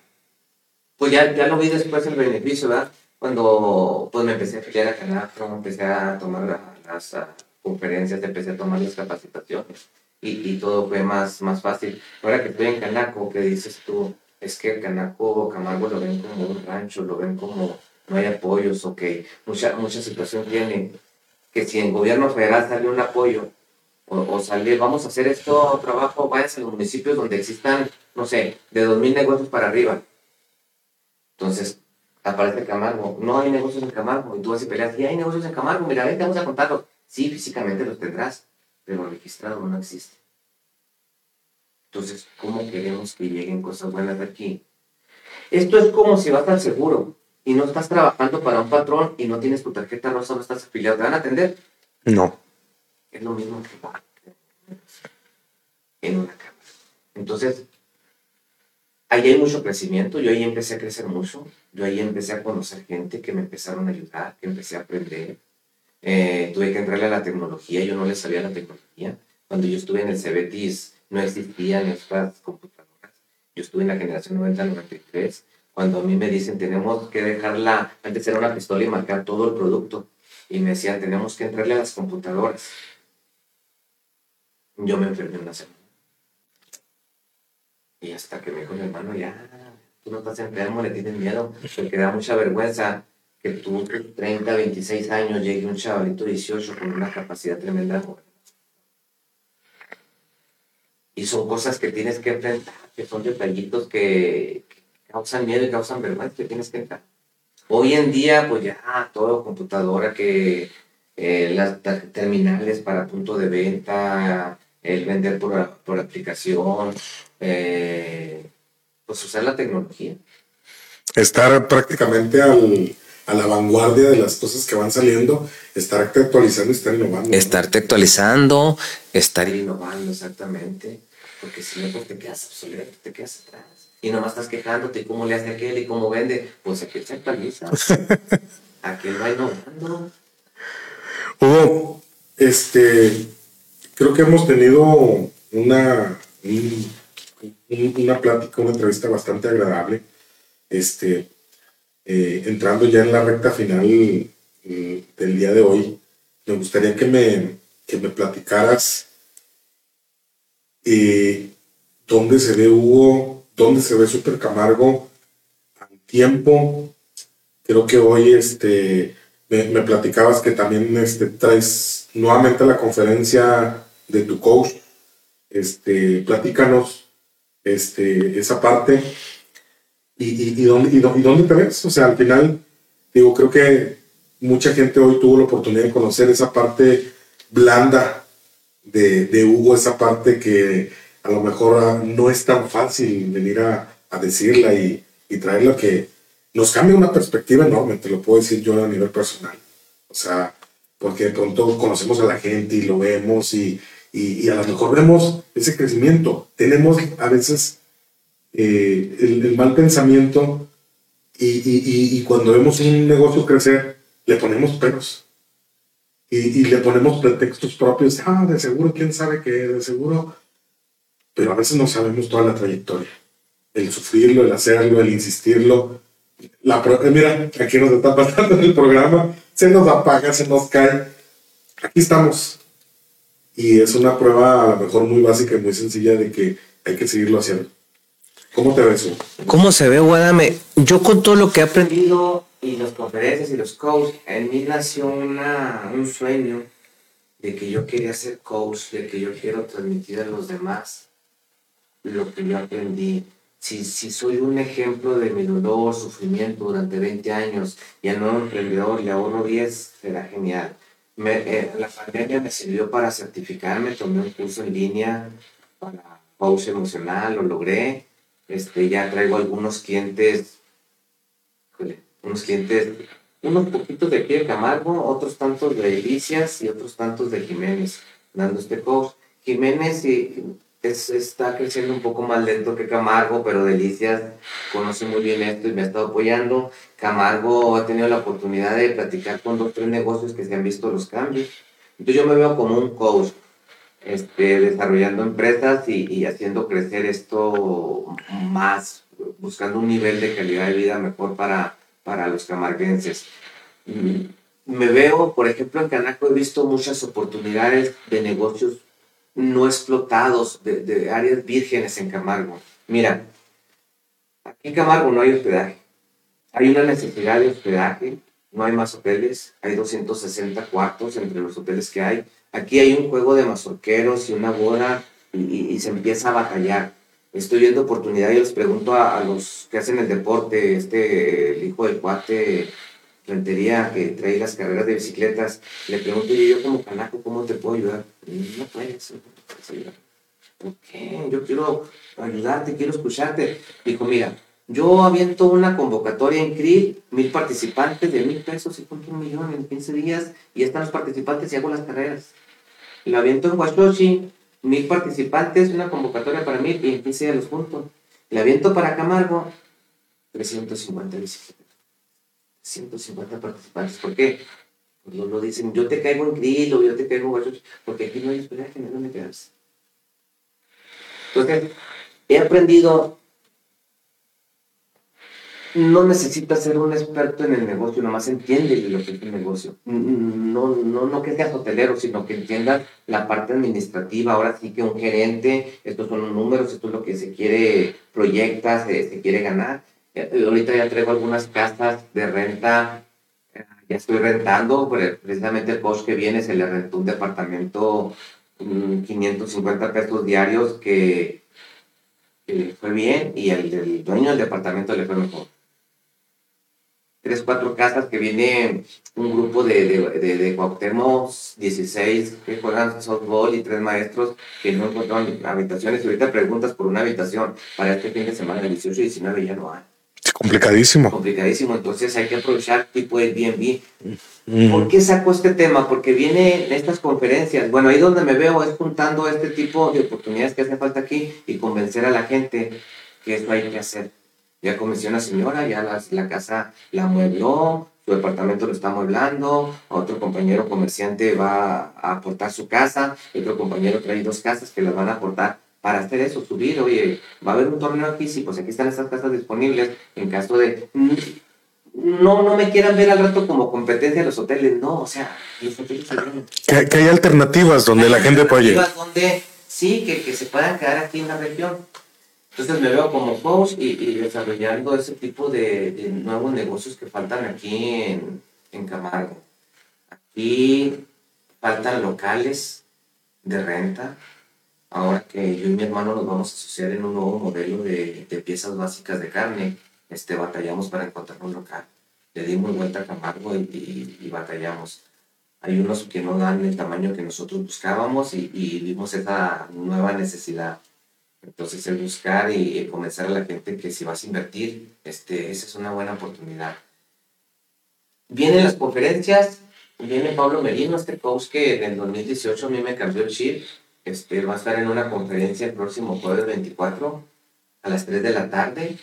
pues ya, ya lo vi después el beneficio, ¿verdad? Cuando pues me empecé a afiliar a Canafro, empecé a tomar las conferencias, empecé a tomar las capacitaciones y, y, todo fue más, más fácil. Ahora que estoy en Canaco, que dices tú, es que Canaco Camargo lo ven como un rancho, lo ven como no hay apoyos o que mucha, mucha situación tiene que si en gobierno federal sale un apoyo o, o sale, vamos a hacer esto, trabajo, vayas a los municipios donde existan, no sé, de 2.000 negocios para arriba. Entonces, aparece Camargo, no hay negocios en Camargo, y tú vas y peleas, y hay negocios en Camargo, mira, vente, vamos a contarlo. Sí, físicamente los tendrás, pero registrado no existe. Entonces, ¿cómo queremos que lleguen cosas buenas de aquí? Esto es como si vas al seguro y no estás trabajando para un patrón y no tienes tu tarjeta rosa, no estás afiliado. ¿Te van a atender? No. Es lo mismo que en una cámara. Entonces, ahí hay mucho crecimiento. Yo ahí empecé a crecer mucho. Yo ahí empecé a conocer gente que me empezaron a ayudar, que empecé a aprender. Eh, tuve que entrarle a la tecnología. Yo no le sabía la tecnología. Cuando yo estuve en el Cebetis, no existían estas computadoras. Yo estuve en la generación 90-93. Cuando a mí me dicen, tenemos que dejarla, antes era una pistola y marcar todo el producto. Y me decían, tenemos que entrarle a las computadoras. Yo me enfermé una semana. Y hasta que me dijo mi hermano, ya, tú no estás enfermo, le tienes miedo, porque da mucha vergüenza que tú, 30, 26 años, llegue un chavalito 18 con una capacidad tremenda. Y son cosas que tienes que enfrentar, que son detallitos que, causan miedo y causan vergüenza que tienes que entrar. Hoy en día, pues ya todo computadora, que eh, las terminales para punto de venta, el vender por, por aplicación, eh, pues usar la tecnología. Estar prácticamente al, a la vanguardia de las cosas que van saliendo, estarte actualizando y estar innovando. Estarte actualizando, estar innovando, exactamente. Porque si no, pues te quedas obsoleto, te quedas atrás. Y nomás estás quejándote cómo le hace aquel y cómo vende. Pues aquel se actualiza. [LAUGHS] aquel va innovando. Hugo, este, creo que hemos tenido una, una plática, una entrevista bastante agradable. Este, eh, entrando ya en la recta final eh, del día de hoy, me gustaría que me, que me platicaras eh, dónde se ve Hugo, dónde se ve Super Camargo al tiempo. Creo que hoy este, me, me platicabas que también este, traes nuevamente la conferencia de tu coach. Este, platícanos este, esa parte y, y, dónde, y, dónde te ves. O sea, al final, digo, creo que mucha gente hoy tuvo la oportunidad de conocer esa parte blanda de, de Hugo, esa parte que a lo mejor no es tan fácil venir a, a decirla y, y traerla que nos cambia una perspectiva enorme, te lo puedo decir yo a nivel personal. O sea, porque de pronto conocemos a la gente y lo vemos y, y, a lo mejor vemos ese crecimiento. Tenemos a veces eh, el, mal pensamiento y, y, cuando vemos un negocio crecer, le ponemos peros y, le ponemos pretextos propios. Ah, de seguro, quién sabe qué, de seguro. Pero a veces no sabemos toda la trayectoria. El sufrirlo, el hacerlo, el insistirlo. La, mira, aquí nos está pasando el programa, se nos apaga, se nos cae. Aquí estamos, y es una prueba a lo mejor muy básica y muy sencilla de que hay que seguirlo haciendo. ¿Cómo te ves? ¿Cómo se ve, Guadame? Yo con todo lo que he aprendido y las conferencias y los coaches, en mí nació una, un sueño de que yo quería ser coach, de que yo quiero transmitir a los demás lo que yo aprendí. Si, si soy un ejemplo de mi dolor, sufrimiento durante 20 años y al nuevo emprendedor le ahorro 10, será genial. Eh, la pandemia me sirvió para certificarme, tomé un curso en línea para coach emocional, lo logré. Este, ya traigo algunos clientes, unos clientes, unos poquitos de aquí de Camargo, otros tantos de Delicias y otros tantos de Jiménez, dando este coach. Jiménez y está creciendo un poco más lento que Camargo, pero Delicias conoce muy bien esto y me ha estado apoyando. Camargo ha tenido la oportunidad de platicar con dos, tres negocios que se han visto los cambios. Entonces yo me veo como un coach, este, desarrollando empresas y, haciendo crecer esto más, buscando un nivel de calidad de vida mejor para, para los camarguenses. Mm, me veo, por ejemplo, en Canaco he visto muchas oportunidades de negocios no explotados de, de, áreas vírgenes en Camargo. Mira, aquí en Camargo no hay hospedaje. Hay una necesidad de hospedaje, no hay más hoteles, hay 260 cuartos entre los hoteles que hay. Aquí hay un juego de mazorqueros y una boda y, se empieza a batallar. Estoy viendo oportunidad y les pregunto a, los que hacen el deporte, este, el hijo del cuate, rentería que trae las carreras de bicicletas, le pregunto yo como canaco, ¿cómo te puedo ayudar? No puedes, no puedes ayudar. ¿Por qué? Yo quiero ayudarte, quiero escucharte. Dijo, mira, yo aviento una convocatoria en CRI, mil participantes de mil pesos y cuento un millón en 15 días y están los participantes y hago las carreras. Lo aviento en Huachochi, mil participantes, una convocatoria para mil y en 15 días los junto. Le aviento para Camargo, 350 bicicletas. 150 participantes. ¿Por qué? Pues lo dicen, yo te caigo en CRI, o yo te caigo en Huachochi, porque aquí no hay hospedaje, no hay donde quedarse. Entonces, he aprendido no necesitas ser un experto en el negocio, nomás entiende lo que es el negocio. No, no, no que seas hotelero, sino que entiendas la parte administrativa. Ahora sí que un gerente, estos son los números, esto es lo que se quiere proyectar, se, quiere ganar. Eh, ahorita ya traigo algunas casas de renta, eh, ya estoy rentando, precisamente el post que viene se le rentó un departamento 550 mm, pesos diarios que, fue bien y el, el dueño del departamento le fue mejor tres, cuatro casas que viene un grupo de, de, de, 16 que juegan softball y tres maestros que no encontraron habitaciones. Y ahorita preguntas por una habitación para este fin de semana, el 18 y 19 ya no hay. Es complicadísimo. Complicadísimo, entonces hay que aprovechar tipo Airbnb. Mm. ¿Por qué saco este tema? Porque viene en estas conferencias. Bueno, ahí donde me veo es juntando este tipo de oportunidades que hace falta aquí y convencer a la gente que esto hay que hacer ya convenció a una señora, ya la, casa la muebló, su departamento lo está mueblando, otro compañero comerciante va a aportar su casa, otro compañero trae dos casas que las van a aportar para hacer eso, subir, oye, va a haber un torneo aquí, sí, pues aquí están estas casas disponibles en caso de... Mm, no, no me quieran ver al rato como competencia de los hoteles, no, o sea, los hoteles que, que hay alternativas donde la gente puede llegar. Donde sí, que, que se puedan quedar aquí en la región. Entonces me veo como coach y, desarrollando ese tipo de, nuevos negocios que faltan aquí en, en Camargo. Aquí faltan locales de renta. Ahora que yo y mi hermano nos vamos a asociar en un nuevo modelo de, de piezas básicas de carne, este, batallamos para encontrar un local. Le dimos vuelta a Camargo y, y, batallamos. Hay unos que no dan el tamaño que nosotros buscábamos y, y vimos esa nueva necesidad entonces, el buscar y comenzar a la gente que si vas a invertir, este, esa es una buena oportunidad. Vienen las conferencias, viene Pablo Merino, este coach que en el 2018 a mí me cambió el chip. Este, va a estar en una conferencia el próximo jueves 24 a las 3 de la tarde.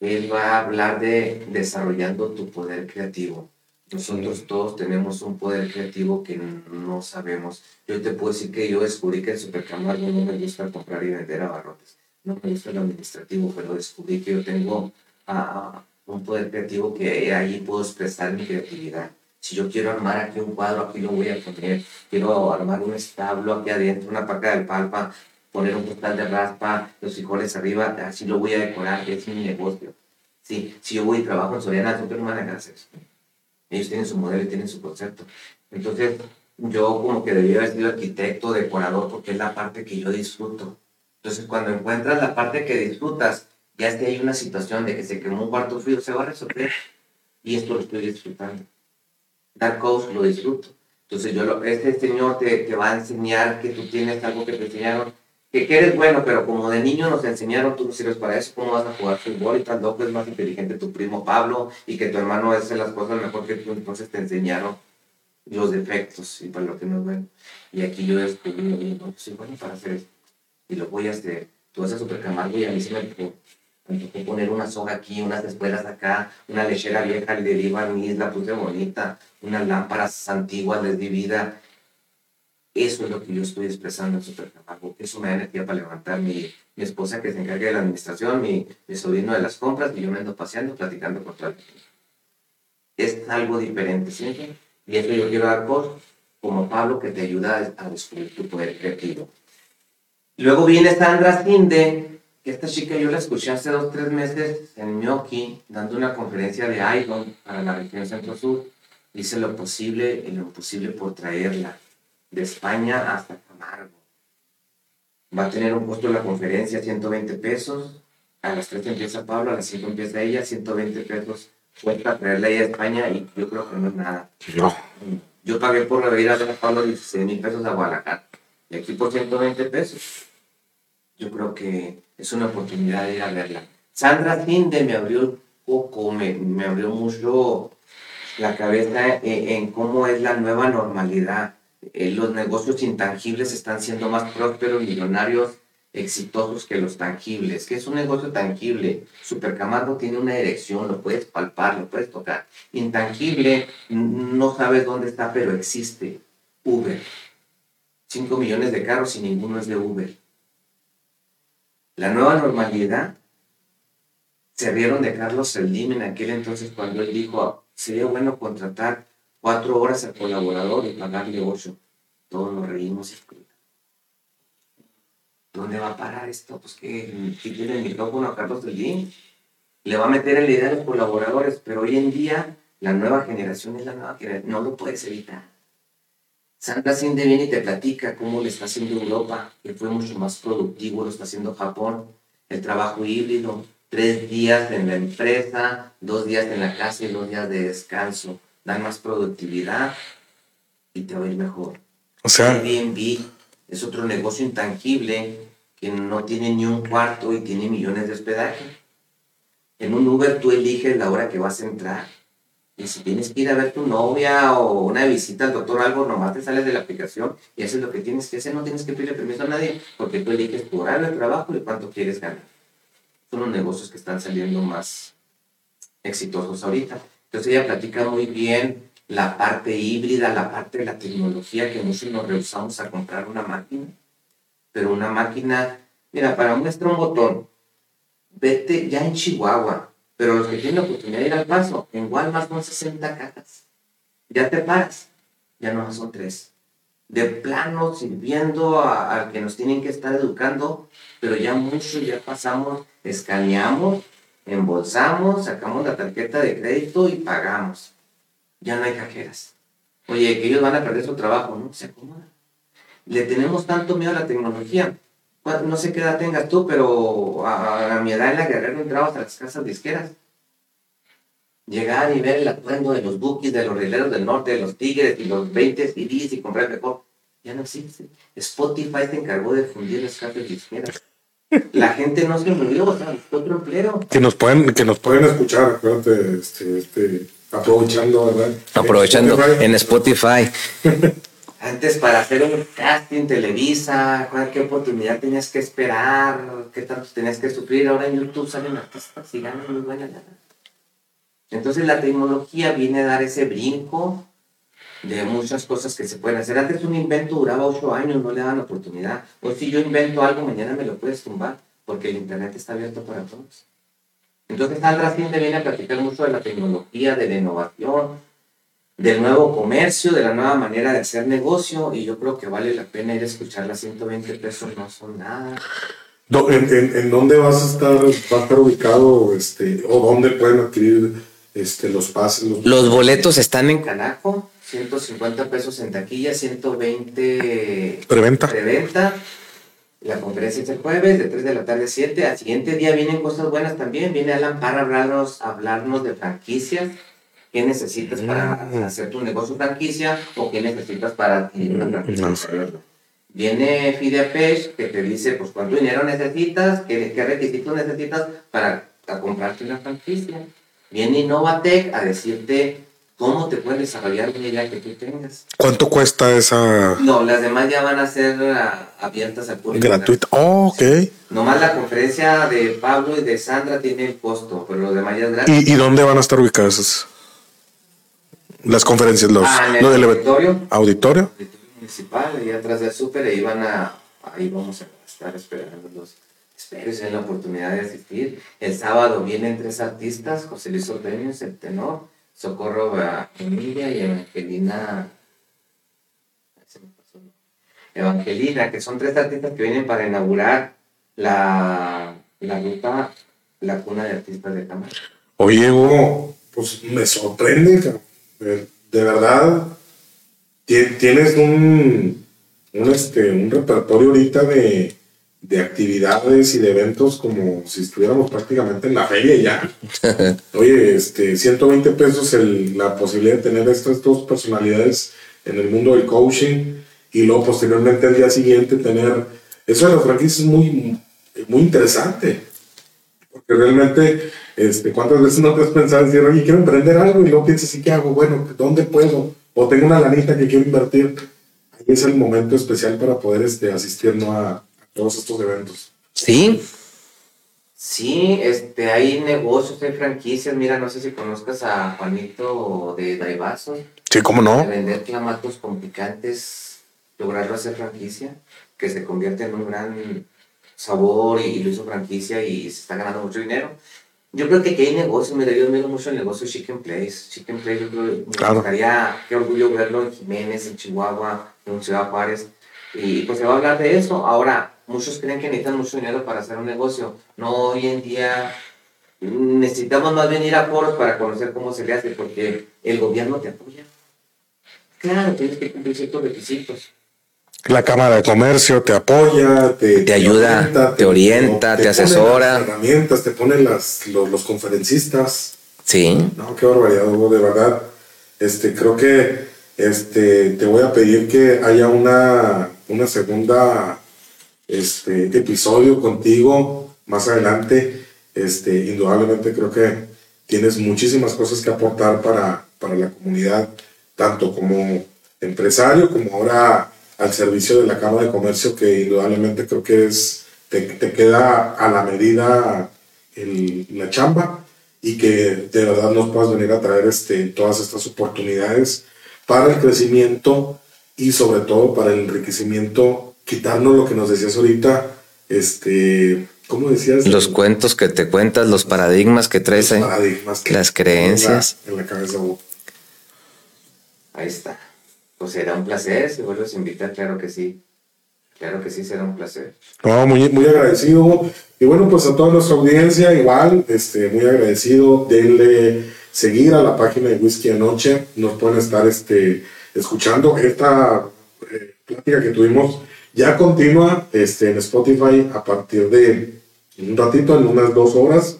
Él va a hablar de desarrollando tu poder creativo. Nosotros todos tenemos un poder creativo que no sabemos. Yo te puedo decir que yo descubrí que el supercamargo no me gusta comprar y vender abarrotes. No me gusta el administrativo, pero descubrí que yo tengo uh, un poder creativo que ahí puedo expresar mi creatividad. Si yo quiero armar aquí un cuadro, aquí lo voy a poner. Quiero armar un establo aquí adentro, una paca de palpa, poner un costal de raspa, los frijoles arriba, así lo voy a decorar, es mi negocio. Sí, si yo voy y trabajo en Soriana, no me van a hacer eso. Ellos tienen su modelo y tienen su concepto. Entonces, yo como que debía haber sido arquitecto, decorador, porque es la parte que yo disfruto. Entonces, cuando encuentras la parte que disfrutas, ya esté hay una situación de que se quemó un cuarto frío, se va a resolver. Y esto lo estoy disfrutando. Dar coach lo disfruto. Entonces, yo lo, este señor te, te va a enseñar que tú tienes algo que te enseñaron que, eres bueno, pero como de niño nos enseñaron, tú no sirves para eso, ¿cómo vas a jugar fútbol? Y tan loco es más inteligente tu primo Pablo y que tu hermano hace las cosas mejor que tú, entonces te enseñaron los defectos y para lo que no es bueno. Y aquí yo descubrí, no, pues soy bueno para hacer esto y lo voy a hacer. Tú vas a Supercamargo y a mí se me me poner una soga aquí, unas espuelas acá, una lechera vieja, le di barniz, la puse bonita, unas lámparas antiguas, les di vida eso es lo que yo estoy expresando en Supercamargo. Eso me da energía para levantar mi, mi esposa que se encarga de la administración, mi, mi, sobrino de las compras, y yo me ando paseando, platicando con todo Es algo diferente, ¿sí? Y eso yo quiero dar por como Pablo que te ayuda a descubrir tu poder creativo. Luego viene Sandra Sinde, que esta chica yo la escuché hace dos, tres meses en Ñoqui, dando una conferencia de IGON para la región Centro-Sur. Hice lo posible y lo imposible por traerla de España hasta Camargo. Va a tener un costo de la conferencia 120 pesos. A las 3 empieza Pablo, a las 5 empieza ella, 120 pesos cuesta traerla ahí a España y yo creo que no es nada. No. Yo pagué por ir a ver a Pablo 16 mil pesos a Guadalajara y aquí por 120 pesos. Yo creo que es una oportunidad de ir a verla. Sandra Tinde me abrió un poco, me, me abrió mucho la cabeza en, en, cómo es la nueva normalidad. Eh, los negocios intangibles están siendo más prósperos, millonarios, exitosos que los tangibles. que es un negocio tangible? Supercamargo tiene una dirección, lo puedes palpar, lo puedes tocar. Intangible, no sabes dónde está, pero existe. Uber. 5 millones de carros y ninguno es de Uber. La nueva normalidad se rieron de Carlos Saldín en aquel entonces cuando él dijo, sería bueno contratar cuatro horas al colaborador y pagarle ocho. Todos nos reímos y ¿Dónde va a parar esto? Pues que tiene el micrófono a Carlos Saldín, le va a meter en la idea a los colaboradores, pero hoy en día la nueva generación es la nueva generación, no lo puedes evitar. Sandra Sinde viene y te platica cómo le está haciendo Europa, que fue mucho más productivo, lo está haciendo Japón, el trabajo híbrido, tres días en la empresa, dos días en la casa y dos días de descanso, dan más productividad y te va a ir mejor. O sea, Airbnb es otro negocio intangible que no tiene ni un cuarto y tiene millones de hospedaje. En un Uber tú eliges la hora que vas a entrar y si tienes que ir a ver tu novia o una visita al doctor algo, nomás te sales de la aplicación y haces lo que tienes que hacer. No tienes que pedirle permiso a nadie porque tú eliges tu horario de trabajo y cuánto quieres ganar. Son los negocios que están saliendo más exitosos ahorita. Entonces ella platica muy bien la parte híbrida, la parte de la tecnología que muchos nos rehusamos a comprar una máquina. Pero una máquina, mira, para muestra un botón, vete ya en Chihuahua, pero los que tienen la oportunidad de ir al paso, en Walmart son 60 cajas. Ya te paras, ya no son tres. De plano, sirviendo al que nos tienen que estar educando, pero ya mucho ya pasamos, escaneamos, embolsamos, sacamos la tarjeta de crédito y pagamos. Ya no hay cajeras. Oye, que ellos van a perder su trabajo, ¿no? Se acomoda. Le tenemos tanto miedo a la tecnología no sé qué edad tengas tú, pero a, mi edad en la guerrera entraba hasta las casas disqueras. Llegar y ver el atuendo de los bookies, de los rileros del norte, de los tigres y los 20 CDs y comprar mejor. Ya no existe. Spotify se encargó de fundir las casas disqueras. La gente no se murió, o sea, otro empleo. Que nos pueden, que nos pueden escuchar, acuérdate, este, este, aprovechando, ¿verdad? Aprovechando en Spotify. [LAUGHS] Antes para hacer un casting Televisa, qué oportunidad tenías que esperar, qué tanto tenías que sufrir. Ahora en YouTube salen artistas y ganan muy buena lana. Entonces la tecnología viene a dar ese brinco de muchas cosas que se pueden hacer. Antes un invento duraba ocho años, no le daban oportunidad. Hoy si yo invento algo, mañana me lo puedes tumbar, porque el Internet está abierto para todos. Entonces Sandra Cinde viene a platicar mucho de la tecnología, de la innovación, del nuevo comercio, de la nueva manera de hacer negocio, y yo creo que vale la pena ir a escucharla. 120 pesos no son nada. ¿En, dónde vas a estar, va a estar ubicado, este, o dónde pueden adquirir este, los pases? Los, boletos están en Canaco, 150 pesos en taquilla, 120 preventa. preventa. La conferencia es el jueves, de 3 de la tarde a 7. Al siguiente día vienen cosas buenas también. Viene Alan para hablarnos, hablarnos de franquicias ¿Qué necesitas para mm. hacer tu negocio franquicia o qué necesitas para adquirir una franquicia? Viene Fideapage que te dice, pues, cuánto dinero necesitas, qué, qué requisitos necesitas para comprarte una franquicia. Viene Innovatec a decirte cómo te puedes desarrollar una idea que tú tengas. ¿Cuánto cuesta esa? No, las demás ya van a ser ah, abiertas al público. Gratuita. Oh, ok. Nomás la conferencia de Pablo y de Sandra tiene el costo, pero los demás ya es gratis. ¿Y, ¿Y, dónde van a estar ubicadas? Las conferencias, los, ah, en el auditorio, auditorio. municipal, ahí atrás del súper, ahí van a, ahí vamos a estar esperando los espero si la oportunidad de asistir. El sábado vienen tres artistas, José Luis Ordeños, el tenor, Socorro Emilia y Evangelina. Evangelina, que son tres artistas que vienen para inaugurar la, la ruta La Cuna de Artistas de Cámara. Oye, pues me sorprende, de verdad, tienes un, un, este, un repertorio ahorita de, de actividades y de eventos como si estuviéramos prácticamente en la feria ya. [LAUGHS] Oye, este, 120 pesos el, la posibilidad de tener estas dos personalidades en el mundo del coaching y luego posteriormente el día siguiente tener... Eso de la franquicia es muy, muy interesante. Porque realmente, este, ¿cuántas veces no te has pensado en decir, oye, quiero emprender algo? Y luego piensas, ¿y qué hago? Bueno, ¿dónde puedo? O tengo una lanita que quiero invertir. Ahí es el momento especial para poder este, asistir ¿no? a, todos estos eventos. Sí. Sí, este, hay negocios, hay franquicias. Mira, no sé si conozcas a Juanito de Daivaso. Sí, ¿cómo no? De vender clamatos con picantes, lograrlo hacer franquicia, que se convierte en un gran sabor y, lo hizo franquicia y se está ganando mucho dinero. Yo creo que aquí hay negocios, mira, yo miro mucho el negocio Chicken Place. Chicken Place, yo creo me gustaría, qué orgullo verlo en Jiménez, en Chihuahua, en Ciudad Juárez. Y pues se va a hablar de eso. Ahora, muchos creen que necesitan mucho dinero para hacer un negocio. No, hoy en día necesitamos más bien ir a foros para conocer cómo se le hace, porque el gobierno te apoya. Claro, tienes que cumplir ciertos requisitos. La Cámara de Comercio te apoya, te, ayuda, te, orienta, te, asesora. Las herramientas, te ponen las, los, conferencistas. Sí. No, qué barbaridad, Hugo, de verdad. Este, creo que este, te voy a pedir que haya una, una segunda este, episodio contigo más adelante. Este, indudablemente creo que tienes muchísimas cosas que aportar para, para la comunidad, tanto como empresario como ahora al servicio de la Cámara de Comercio, que indudablemente creo que es, te, te queda a la medida el, la chamba y que de verdad nos puedas venir a traer este, todas estas oportunidades para el crecimiento y sobre todo para el enriquecimiento quitarnos lo que nos decías ahorita, este, ¿cómo decías? Los cuentos que te cuentas, los paradigmas que traes ahí, las creencias. En la, cabeza. Ahí está. Pues será un placer, si vuelves a invitar, claro que sí. Claro que sí, será un placer. No, muy, muy agradecido. Y bueno, pues a toda nuestra audiencia, igual, este, muy agradecido. Denle seguir a la página de Whisky Anoche. Nos pueden estar este, escuchando. Esta eh, plática que tuvimos ya continúa este, en Spotify a partir de un ratito, en unas dos horas.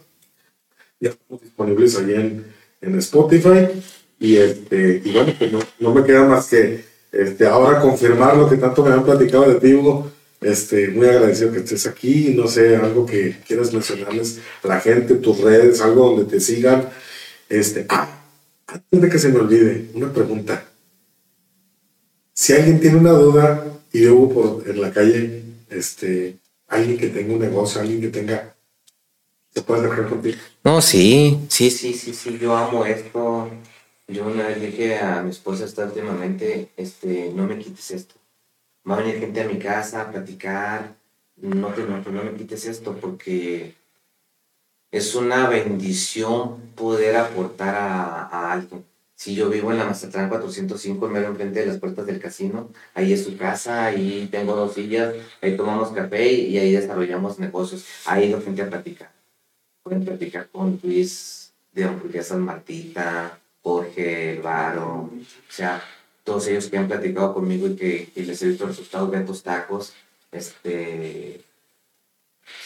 Ya estamos disponibles ahí en, en Spotify. Y, este, y bueno, pues no, no, me queda más que este, ahora confirmar lo que tanto me han platicado de ti, Hugo. Este, muy agradecido que estés aquí. No sé, algo que quieras mencionarles a la gente, tus redes, algo donde te sigan. Este, ah, antes de que se me olvide, una pregunta. Si alguien tiene una duda y hubo por en la calle este, alguien que tenga un negocio, alguien que tenga... ¿Se puede dejar contigo? No, sí, sí, sí, sí, sí, yo amo esto. Yo una vez dije a mi esposa esta últimamente, este, no me quites esto. Va a venir gente a mi casa a platicar, no, te, no, no me quites esto porque es una bendición poder aportar a, a alguien. Si yo vivo en la Mazatlán 405, me veo enfrente de las puertas del casino, ahí es su casa, ahí tengo dos sillas, ahí tomamos café y ahí desarrollamos negocios. Ahí la gente a platicar. Pueden platicar con Luis de Hamburguesas Martita, Jorge, Varo, o sea, todos ellos que han platicado conmigo y que les he visto resultados de estos tacos, este,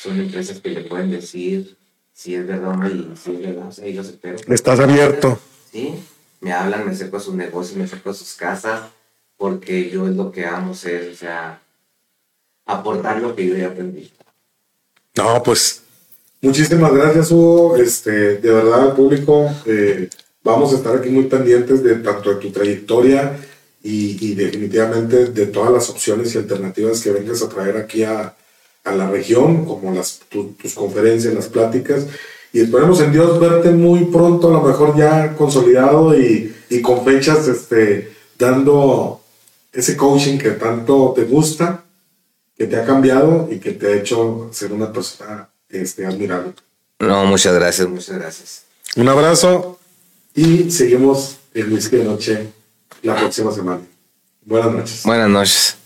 son empresas que le pueden decir si es verdad o no y si es verdad, o sea, los espero. Estás abierto. Sí, me hablan, me acerco a sus negocios, me acerco a sus casas, porque yo es lo que amo ser, o sea, aportar lo que yo he aprendido. No, pues muchísimas gracias, Hugo. Este, de verdad, público, eh, vamos a estar aquí muy pendientes de tanto de tu trayectoria y, definitivamente de todas las opciones y alternativas que vengas a traer aquí a, la región, como las, tus conferencias, las pláticas y esperemos en Dios verte muy pronto, a lo mejor ya consolidado y, y con fechas este, dando ese coaching que tanto te gusta, que te ha cambiado y que te ha hecho ser una persona este, admirable. No, muchas gracias, muchas gracias. Un abrazo y seguimos el Whisky de Noche la próxima semana. Buenas noches. Buenas noches.